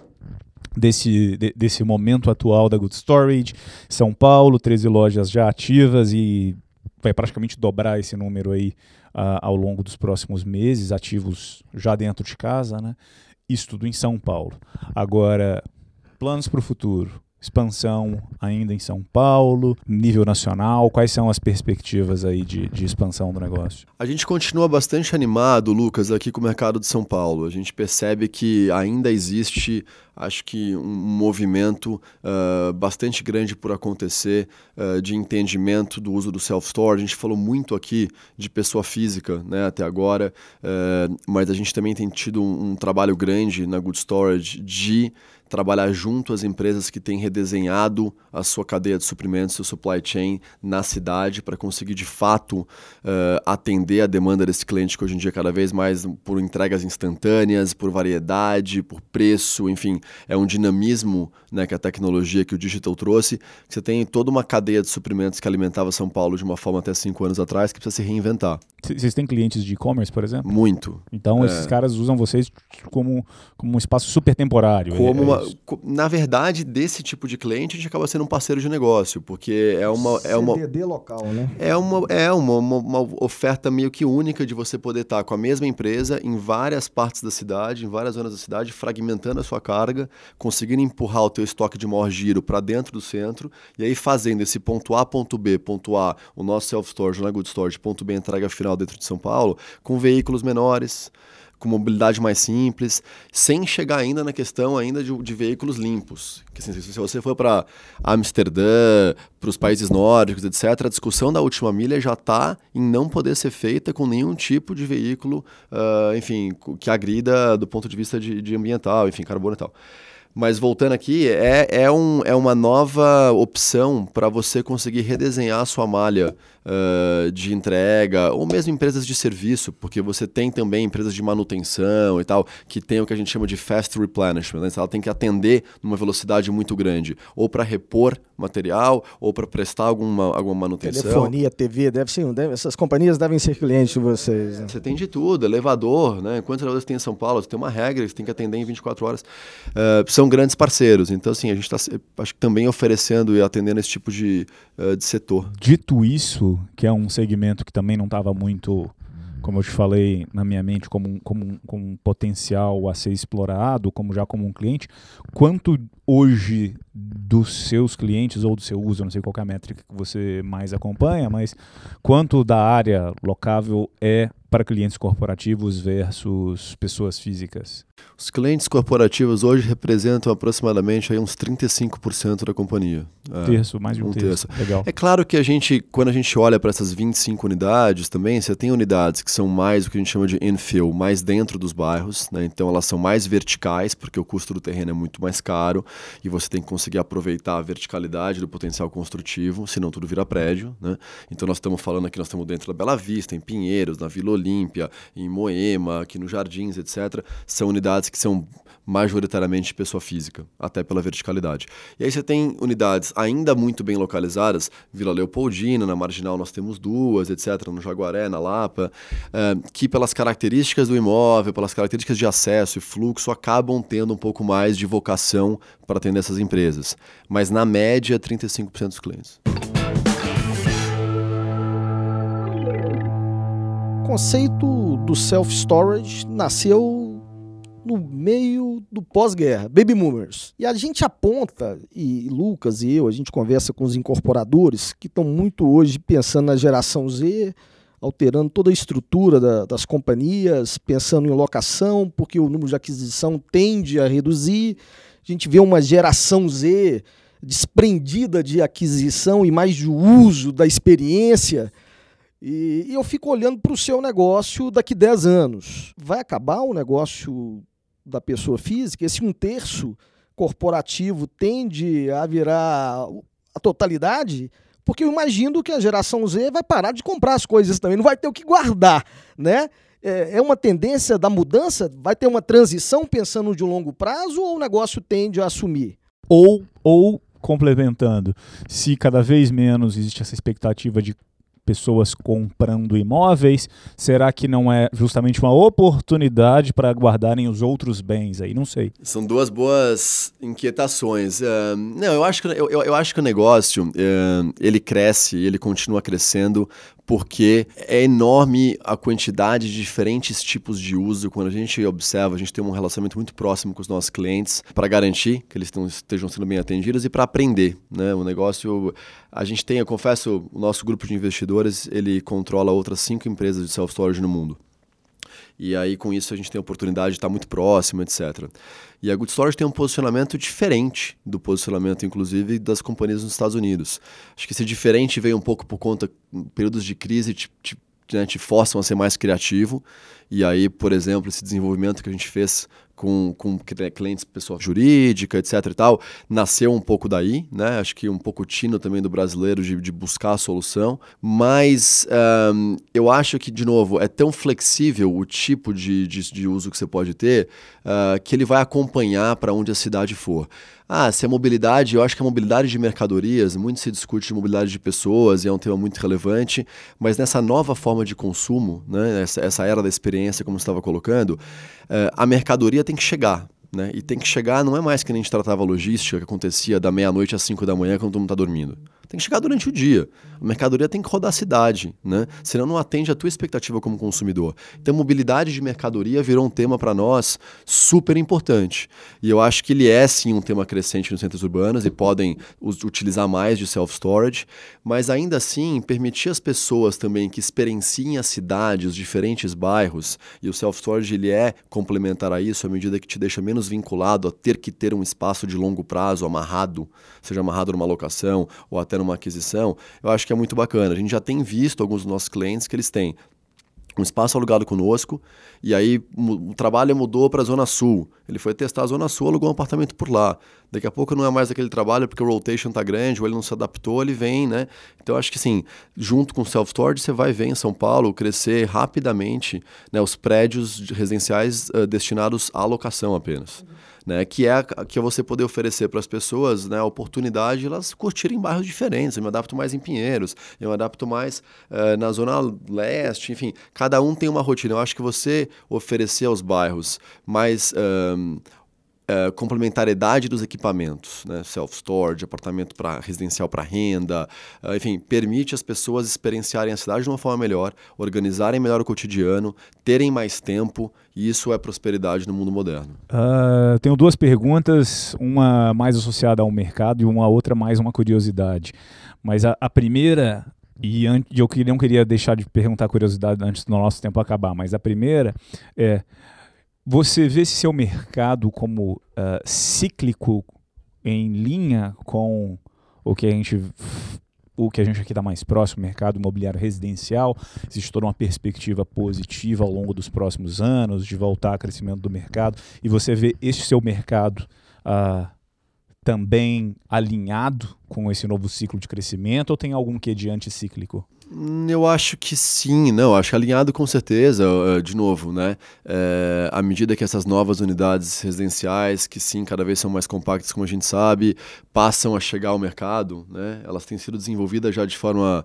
desse, de, desse momento atual da Good Storage. São Paulo, 13 lojas já ativas e vai praticamente dobrar esse número aí uh, ao longo dos próximos meses, ativos já dentro de casa, né? Isso tudo em São Paulo. Agora, planos para o futuro expansão ainda em São Paulo, nível nacional? Quais são as perspectivas aí de, de expansão do negócio? A gente continua bastante animado, Lucas, aqui com o mercado de São Paulo. A gente percebe que ainda existe acho que um movimento uh, bastante grande por acontecer uh, de entendimento do uso do self-store. A gente falou muito aqui de pessoa física né, até agora, uh, mas a gente também tem tido um, um trabalho grande na Good Storage de trabalhar junto às empresas que têm redesenhado a sua cadeia de suprimentos, seu supply chain na cidade para conseguir de fato uh, atender a demanda desse cliente que hoje em dia é cada vez mais por entregas instantâneas, por variedade, por preço, enfim, é um dinamismo né, que a tecnologia que o digital trouxe. Você tem toda uma cadeia de suprimentos que alimentava São Paulo de uma forma até cinco anos atrás que precisa se reinventar. Vocês têm clientes de e-commerce, por exemplo? Muito. Então é. esses caras usam vocês como, como um espaço super temporário. Como é, uma, na verdade, desse tipo de cliente, a gente acaba sendo um parceiro de negócio, porque é uma. É uma CDD local, né? É, uma, é uma, uma, uma, oferta meio que única de você poder estar com a mesma empresa em várias partes da cidade, em várias zonas da cidade, fragmentando a sua carga, conseguindo empurrar o teu estoque de maior giro para dentro do centro, e aí fazendo esse ponto A, ponto B, ponto A, o nosso self-storage, na Good Storage, ponto B, entrega final dentro de São Paulo, com veículos menores com mobilidade mais simples, sem chegar ainda na questão ainda de, de veículos limpos. Que, assim, se você for para Amsterdã, para os países nórdicos, etc., a discussão da última milha já está em não poder ser feita com nenhum tipo de veículo, uh, enfim, que agrida do ponto de vista de, de ambiental, enfim, carbono e tal. Mas voltando aqui, é, é, um, é uma nova opção para você conseguir redesenhar a sua malha uh, de entrega, ou mesmo empresas de serviço, porque você tem também empresas de manutenção e tal, que tem o que a gente chama de fast replenishment. Né? Ela tem que atender numa velocidade muito grande, ou para repor material ou para prestar alguma, alguma manutenção. Telefonia, TV, deve ser, deve, essas companhias devem ser clientes de vocês. Né? Você tem de tudo, elevador, né? Quantos elevadores tem em São Paulo? Você tem uma regra, você tem que atender em 24 horas. Uh, são grandes parceiros, então assim, a gente está acho que também oferecendo e atendendo esse tipo de, uh, de setor. Dito isso, que é um segmento que também não estava muito como eu te falei na minha mente, como um, como, um, como um potencial a ser explorado, como já como um cliente, quanto hoje dos seus clientes ou do seu uso, não sei qual é a métrica que você mais acompanha, mas quanto da área locável é para clientes corporativos versus pessoas físicas? Os clientes corporativos hoje representam aproximadamente aí uns 35% da companhia. Um é, terço, mais de um, um terço. terço. Legal. É claro que a gente, quando a gente olha para essas 25 unidades também, você tem unidades que são mais o que a gente chama de infill, mais dentro dos bairros, né? então elas são mais verticais, porque o custo do terreno é muito mais caro e você tem que conseguir aproveitar a verticalidade do potencial construtivo, senão tudo vira prédio. Né? Então nós estamos falando aqui, nós estamos dentro da Bela Vista, em Pinheiros, na Vila Olímpia, em Moema, aqui no Jardins, etc. São unidades que são majoritariamente pessoa física, até pela verticalidade. E aí você tem unidades ainda muito bem localizadas, Vila Leopoldina, na Marginal nós temos duas, etc., no Jaguaré, na Lapa, é, que pelas características do imóvel, pelas características de acesso e fluxo, acabam tendo um pouco mais de vocação para atender essas empresas. Mas na média, 35% dos clientes. Conceito do self-storage nasceu no meio do pós-guerra, baby boomers. E a gente aponta, e Lucas e eu, a gente conversa com os incorporadores que estão muito hoje pensando na geração Z, alterando toda a estrutura da, das companhias, pensando em locação, porque o número de aquisição tende a reduzir. A gente vê uma geração Z desprendida de aquisição e mais de uso da experiência. E, e eu fico olhando para o seu negócio daqui 10 anos. Vai acabar o negócio da pessoa física, esse um terço corporativo tende a virar a totalidade, porque eu imagino que a geração Z vai parar de comprar as coisas também, não vai ter o que guardar, né? É, é uma tendência da mudança? Vai ter uma transição pensando de um longo prazo ou o negócio tende a assumir? Ou, ou complementando, se cada vez menos existe essa expectativa de pessoas comprando imóveis? Será que não é justamente uma oportunidade para guardarem os outros bens aí? Não sei. São duas boas inquietações. Uh, não, eu acho que, eu, eu, acho que o negócio uh, ele cresce, ele continua crescendo porque é enorme a quantidade de diferentes tipos de uso. Quando a gente observa, a gente tem um relacionamento muito próximo com os nossos clientes para garantir que eles estejam sendo bem atendidos e para aprender. Né? O negócio, a gente tem, eu confesso, o nosso grupo de investidores ele controla outras cinco empresas de self-storage no mundo. E aí, com isso, a gente tem a oportunidade de estar muito próximo, etc. E a Good Storage tem um posicionamento diferente do posicionamento, inclusive, das companhias nos Estados Unidos. Acho que esse diferente veio um pouco por conta, períodos de crise te, te, né, te forçam a ser mais criativo. E aí, por exemplo, esse desenvolvimento que a gente fez com, com clientes, pessoa jurídica, etc e tal, nasceu um pouco daí, né? Acho que um pouco tino também do brasileiro de, de buscar a solução, mas um, eu acho que, de novo, é tão flexível o tipo de, de, de uso que você pode ter uh, que ele vai acompanhar para onde a cidade for. Ah, se a mobilidade, eu acho que a mobilidade de mercadorias, muito se discute de mobilidade de pessoas e é um tema muito relevante, mas nessa nova forma de consumo, né, essa, essa era da experiência, como você estava colocando, uh, a mercadoria tem que chegar. Né? E tem que chegar, não é mais que a gente tratava logística, que acontecia da meia-noite às 5 da manhã, quando todo mundo está dormindo. Tem que chegar durante o dia. A mercadoria tem que rodar a cidade, né? Senão não atende a tua expectativa como consumidor. Então, mobilidade de mercadoria virou um tema para nós super importante. E eu acho que ele é sim um tema crescente nos centros urbanos e podem utilizar mais de self-storage, mas ainda assim permitir às pessoas também que experienciem a cidade, os diferentes bairros, e o self-storage ele é complementar a isso à medida que te deixa menos vinculado a ter que ter um espaço de longo prazo amarrado, seja amarrado numa locação ou até numa aquisição, eu acho que é muito bacana. A gente já tem visto alguns dos nossos clientes que eles têm um espaço alugado conosco, e aí o trabalho mudou para a Zona Sul. Ele foi testar a Zona Sul, alugou um apartamento por lá. Daqui a pouco não é mais aquele trabalho porque o rotation tá grande, ou ele não se adaptou, ele vem, né? Então acho que assim, junto com o self-storage, você vai ver em São Paulo crescer rapidamente né, os prédios residenciais uh, destinados à locação apenas. Uhum né, que é que é você poder oferecer para as pessoas né, a oportunidade de elas curtirem bairros diferentes. Eu me adapto mais em Pinheiros, eu me adapto mais uh, na Zona Leste, enfim, cada um tem uma rotina. Eu acho que você oferecer aos bairros mais. Um, Uh, complementariedade dos equipamentos, né? self-storage, apartamento para residencial para renda, uh, enfim, permite as pessoas experienciarem a cidade de uma forma melhor, organizarem melhor o cotidiano, terem mais tempo, e isso é prosperidade no mundo moderno. Uh, tenho duas perguntas, uma mais associada ao mercado e uma outra mais uma curiosidade. Mas a, a primeira, e eu não queria deixar de perguntar a curiosidade antes do nosso tempo acabar, mas a primeira é você vê seu mercado como uh, cíclico em linha com o que a gente o que a gente aqui está mais próximo, mercado imobiliário residencial, existe toda uma perspectiva positiva ao longo dos próximos anos de voltar ao crescimento do mercado e você vê este seu mercado uh, também alinhado com esse novo ciclo de crescimento ou tem algum que de anticíclico? Eu acho que sim, não, acho alinhado com certeza, eh, de novo, né? É, à medida que essas novas unidades residenciais, que sim, cada vez são mais compactas, como a gente sabe, passam a chegar ao mercado, né? Elas têm sido desenvolvidas já de forma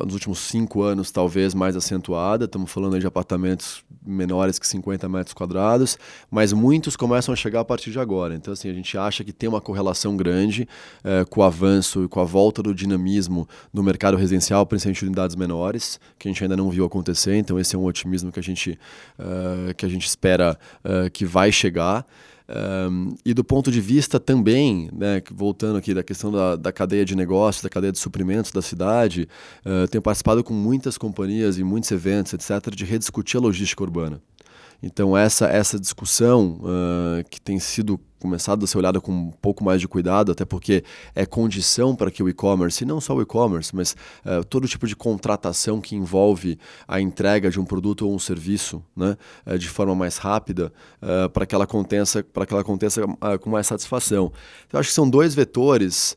nos últimos cinco anos, talvez mais acentuada. Estamos falando de apartamentos menores que 50 metros quadrados, mas muitos começam a chegar a partir de agora. Então, assim, a gente acha que tem uma correlação grande é, com o avanço e com a volta do dinamismo no mercado residencial, principalmente de unidades menores, que a gente ainda não viu acontecer. Então, esse é um otimismo que a gente, uh, que a gente espera uh, que vai chegar. Um, e do ponto de vista também, né, voltando aqui da questão da, da cadeia de negócios, da cadeia de suprimentos da cidade, uh, tenho participado com muitas companhias e muitos eventos, etc., de rediscutir a logística urbana. Então, essa, essa discussão uh, que tem sido começado a ser olhada com um pouco mais de cuidado, até porque é condição para que o e-commerce, e não só o e-commerce, mas uh, todo tipo de contratação que envolve a entrega de um produto ou um serviço né, uh, de forma mais rápida, uh, para que ela aconteça, para que ela aconteça com mais satisfação. Então, acho que são dois vetores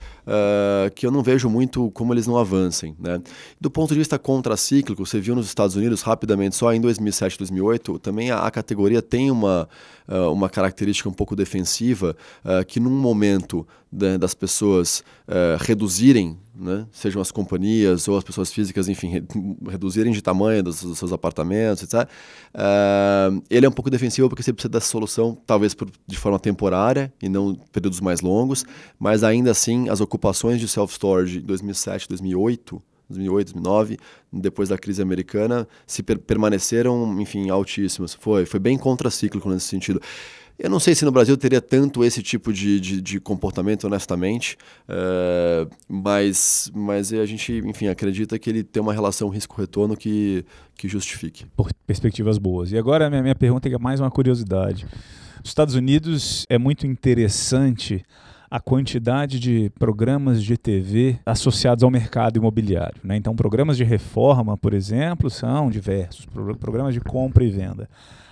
que eu não vejo muito como eles não avancem. Né? Do ponto de vista contracíclico, você viu nos Estados Unidos rapidamente, só em 2007, 2008, também a, a categoria tem uma, uma característica um pouco defensiva uh, que num momento das pessoas uh, reduzirem, né, sejam as companhias ou as pessoas físicas, enfim, re reduzirem de tamanho dos, dos seus apartamentos, etc., uh, ele é um pouco defensivo porque você precisa dessa solução, talvez por, de forma temporária e não períodos mais longos, mas ainda assim as ocupações de self-storage em 2007, 2008 2008, 2009, depois da crise americana, se per permaneceram, enfim, altíssimas. Foi, foi bem contracíclico nesse sentido. Eu não sei se no Brasil teria tanto esse tipo de, de, de comportamento, honestamente, uh, mas, mas a gente, enfim, acredita que ele tem uma relação risco-retorno que, que justifique. Por perspectivas boas. E agora a minha, minha pergunta é mais uma curiosidade. Nos Estados Unidos é muito interessante a quantidade de programas de TV associados ao mercado imobiliário. Né? Então, programas de reforma, por exemplo, são diversos, programas de compra e venda.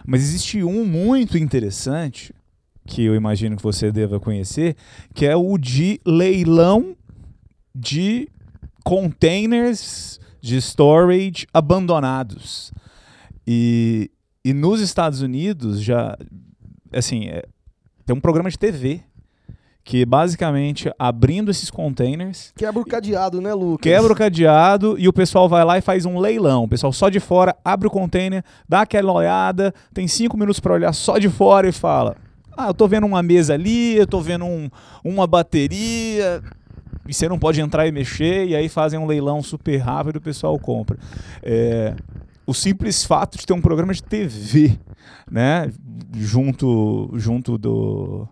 Mas existe um muito interessante, que eu imagino que você deva conhecer, que é o de leilão de containers de storage abandonados. E, e nos Estados Unidos já, assim, é, tem um programa de TV que basicamente abrindo esses containers. Quebra o cadeado, né, Lucas? Quebra o cadeado e o pessoal vai lá e faz um leilão. O pessoal só de fora abre o container, dá aquela olhada, tem cinco minutos para olhar só de fora e fala: Ah, eu tô vendo uma mesa ali, eu tô vendo um, uma bateria. E você não pode entrar e mexer, e aí fazem um leilão super rápido e o pessoal compra. É, o simples fato de ter um programa de TV, né, junto, junto do,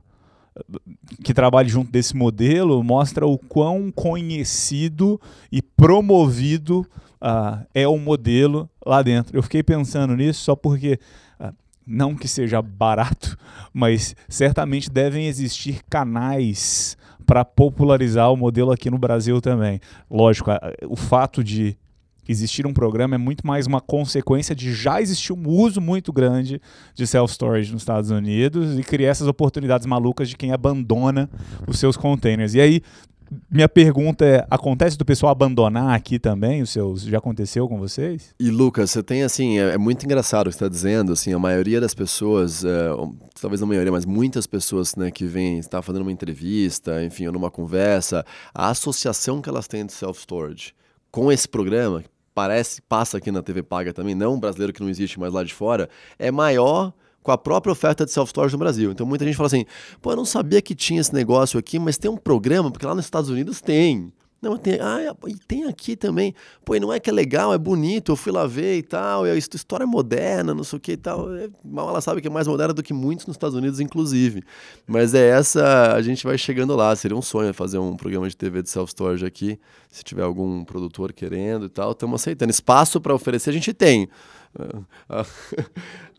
que trabalhe junto desse modelo mostra o quão conhecido e promovido uh, é o modelo lá dentro. Eu fiquei pensando nisso só porque, uh, não que seja barato, mas certamente devem existir canais para popularizar o modelo aqui no Brasil também. Lógico, uh, o fato de existir um programa é muito mais uma consequência de já existir um uso muito grande de self-storage nos Estados Unidos e criar essas oportunidades malucas de quem abandona os seus containers. E aí, minha pergunta é: acontece do pessoal abandonar aqui também os seus? Já aconteceu com vocês? E Lucas, você tem assim, é, é muito engraçado o que está dizendo. Assim, a maioria das pessoas, é, talvez não a maioria, mas muitas pessoas né, que vêm, está fazendo uma entrevista, enfim, ou numa conversa, a associação que elas têm de self-storage com esse programa, parece, passa aqui na TV Paga também, não brasileiro que não existe mais lá de fora, é maior com a própria oferta de self-storage no Brasil. Então muita gente fala assim, pô, eu não sabia que tinha esse negócio aqui, mas tem um programa, porque lá nos Estados Unidos tem. Não, tem, ah, e tem aqui também. Pô, e não é que é legal, é bonito, eu fui lá ver e tal, e a história é moderna, não sei o que e tal. É, mal ela sabe que é mais moderna do que muitos nos Estados Unidos, inclusive. Mas é essa, a gente vai chegando lá. Seria um sonho fazer um programa de TV de self-storage aqui, se tiver algum produtor querendo e tal. Estamos aceitando. Espaço para oferecer a gente tem.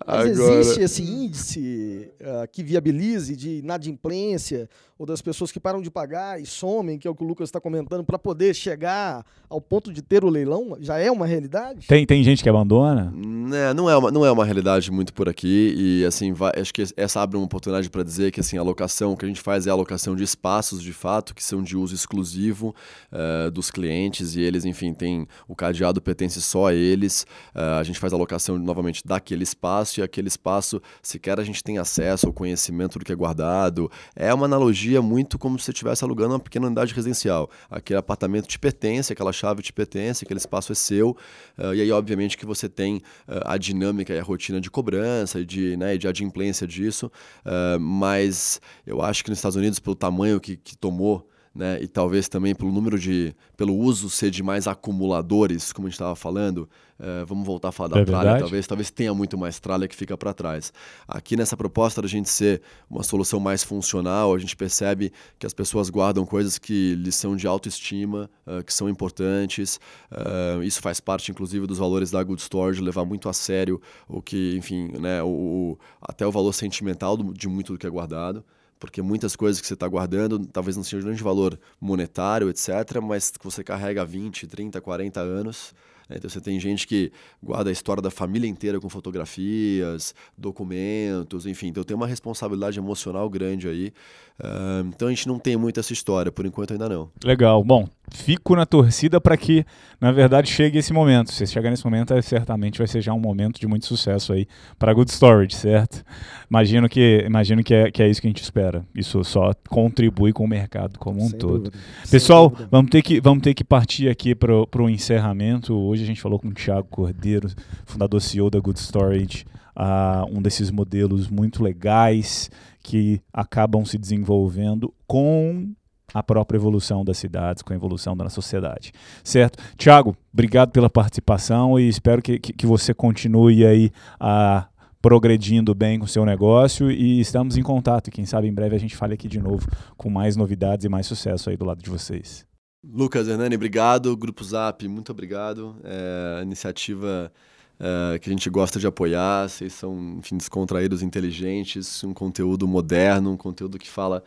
Mas Agora... existe esse índice uh, que viabilize de inadimplência ou das pessoas que param de pagar e somem, que é o que o Lucas está comentando, para poder chegar ao ponto de ter o leilão? Já é uma realidade? Tem, tem gente que abandona? É, não, é uma, não é uma realidade muito por aqui. E assim, vai, acho que essa abre uma oportunidade para dizer que assim, a alocação que a gente faz é a alocação de espaços de fato, que são de uso exclusivo uh, dos clientes, e eles, enfim, tem o cadeado pertence só a eles. Uh, a gente faz a alocação novamente daquele espaço, e aquele espaço sequer a gente tem acesso ao conhecimento do que é guardado. É uma analogia analogia muito como se você estivesse alugando uma pequena unidade residencial. Aquele apartamento te pertence, aquela chave te pertence, aquele espaço é seu. Uh, e aí, obviamente, que você tem uh, a dinâmica e a rotina de cobrança e de, né, de adimplência disso. Uh, mas eu acho que nos Estados Unidos, pelo tamanho que, que tomou né? E talvez também pelo número de, pelo uso ser de mais acumuladores, como a gente estava falando, uh, vamos voltar a falar da é tralha, talvez, talvez tenha muito mais tralha que fica para trás. Aqui nessa proposta da gente ser uma solução mais funcional, a gente percebe que as pessoas guardam coisas que lhes são de autoestima, uh, que são importantes. Uh, isso faz parte, inclusive, dos valores da Good Storage, levar muito a sério o que, enfim, né, o, o até o valor sentimental do, de muito do que é guardado porque muitas coisas que você está guardando talvez não sejam de grande valor monetário, etc., mas que você carrega 20, 30, 40 anos. Né? Então você tem gente que guarda a história da família inteira com fotografias, documentos, enfim. Então tem uma responsabilidade emocional grande aí. Uh, então a gente não tem muito essa história, por enquanto ainda não. Legal. Bom, fico na torcida para que, na verdade, chegue esse momento. Se chegar nesse momento, é, certamente vai ser já um momento de muito sucesso aí para Good Storage, certo? Imagino que, imagino que é, que é isso que a gente espera. Isso só contribui com o mercado como um Sem todo. Dúvida. Pessoal, vamos ter, que, vamos ter que partir aqui para o encerramento. Hoje a gente falou com o Thiago Cordeiro, fundador CEO da Good Storage, uh, um desses modelos muito legais que acabam se desenvolvendo com a própria evolução das cidades, com a evolução da sociedade. Certo? Tiago, obrigado pela participação e espero que, que, que você continue aí a progredindo bem com o seu negócio e estamos em contato. Quem sabe em breve a gente fale aqui de novo com mais novidades e mais sucesso aí do lado de vocês. Lucas, Hernani, obrigado. Grupo Zap, muito obrigado. É, iniciativa é, que a gente gosta de apoiar. Vocês são, enfim, descontraídos, inteligentes, um conteúdo moderno, um conteúdo que fala,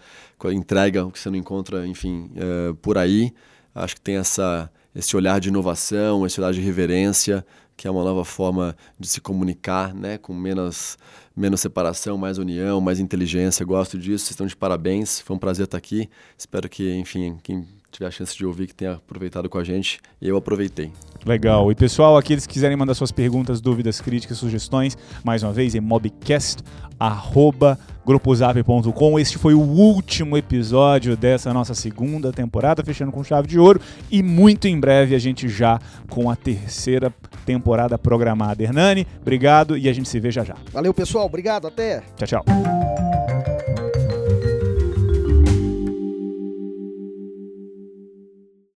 entrega o que você não encontra, enfim, é, por aí. Acho que tem essa, esse olhar de inovação, esse olhar de reverência, que é uma nova forma de se comunicar, né, com menos, menos separação, mais união, mais inteligência. Gosto disso. Vocês estão de parabéns. Foi um prazer estar aqui. Espero que, enfim, quem tiver a chance de ouvir, que tenha aproveitado com a gente. E eu aproveitei. Legal. E pessoal, aqueles que quiserem mandar suas perguntas, dúvidas, críticas, sugestões, mais uma vez, em mobcast.grupozap.com. Este foi o último episódio dessa nossa segunda temporada, fechando com chave de ouro. E muito em breve a gente já com a terceira temporada programada. Hernani, obrigado e a gente se vê já já. Valeu, pessoal. Obrigado. Até. Tchau, tchau.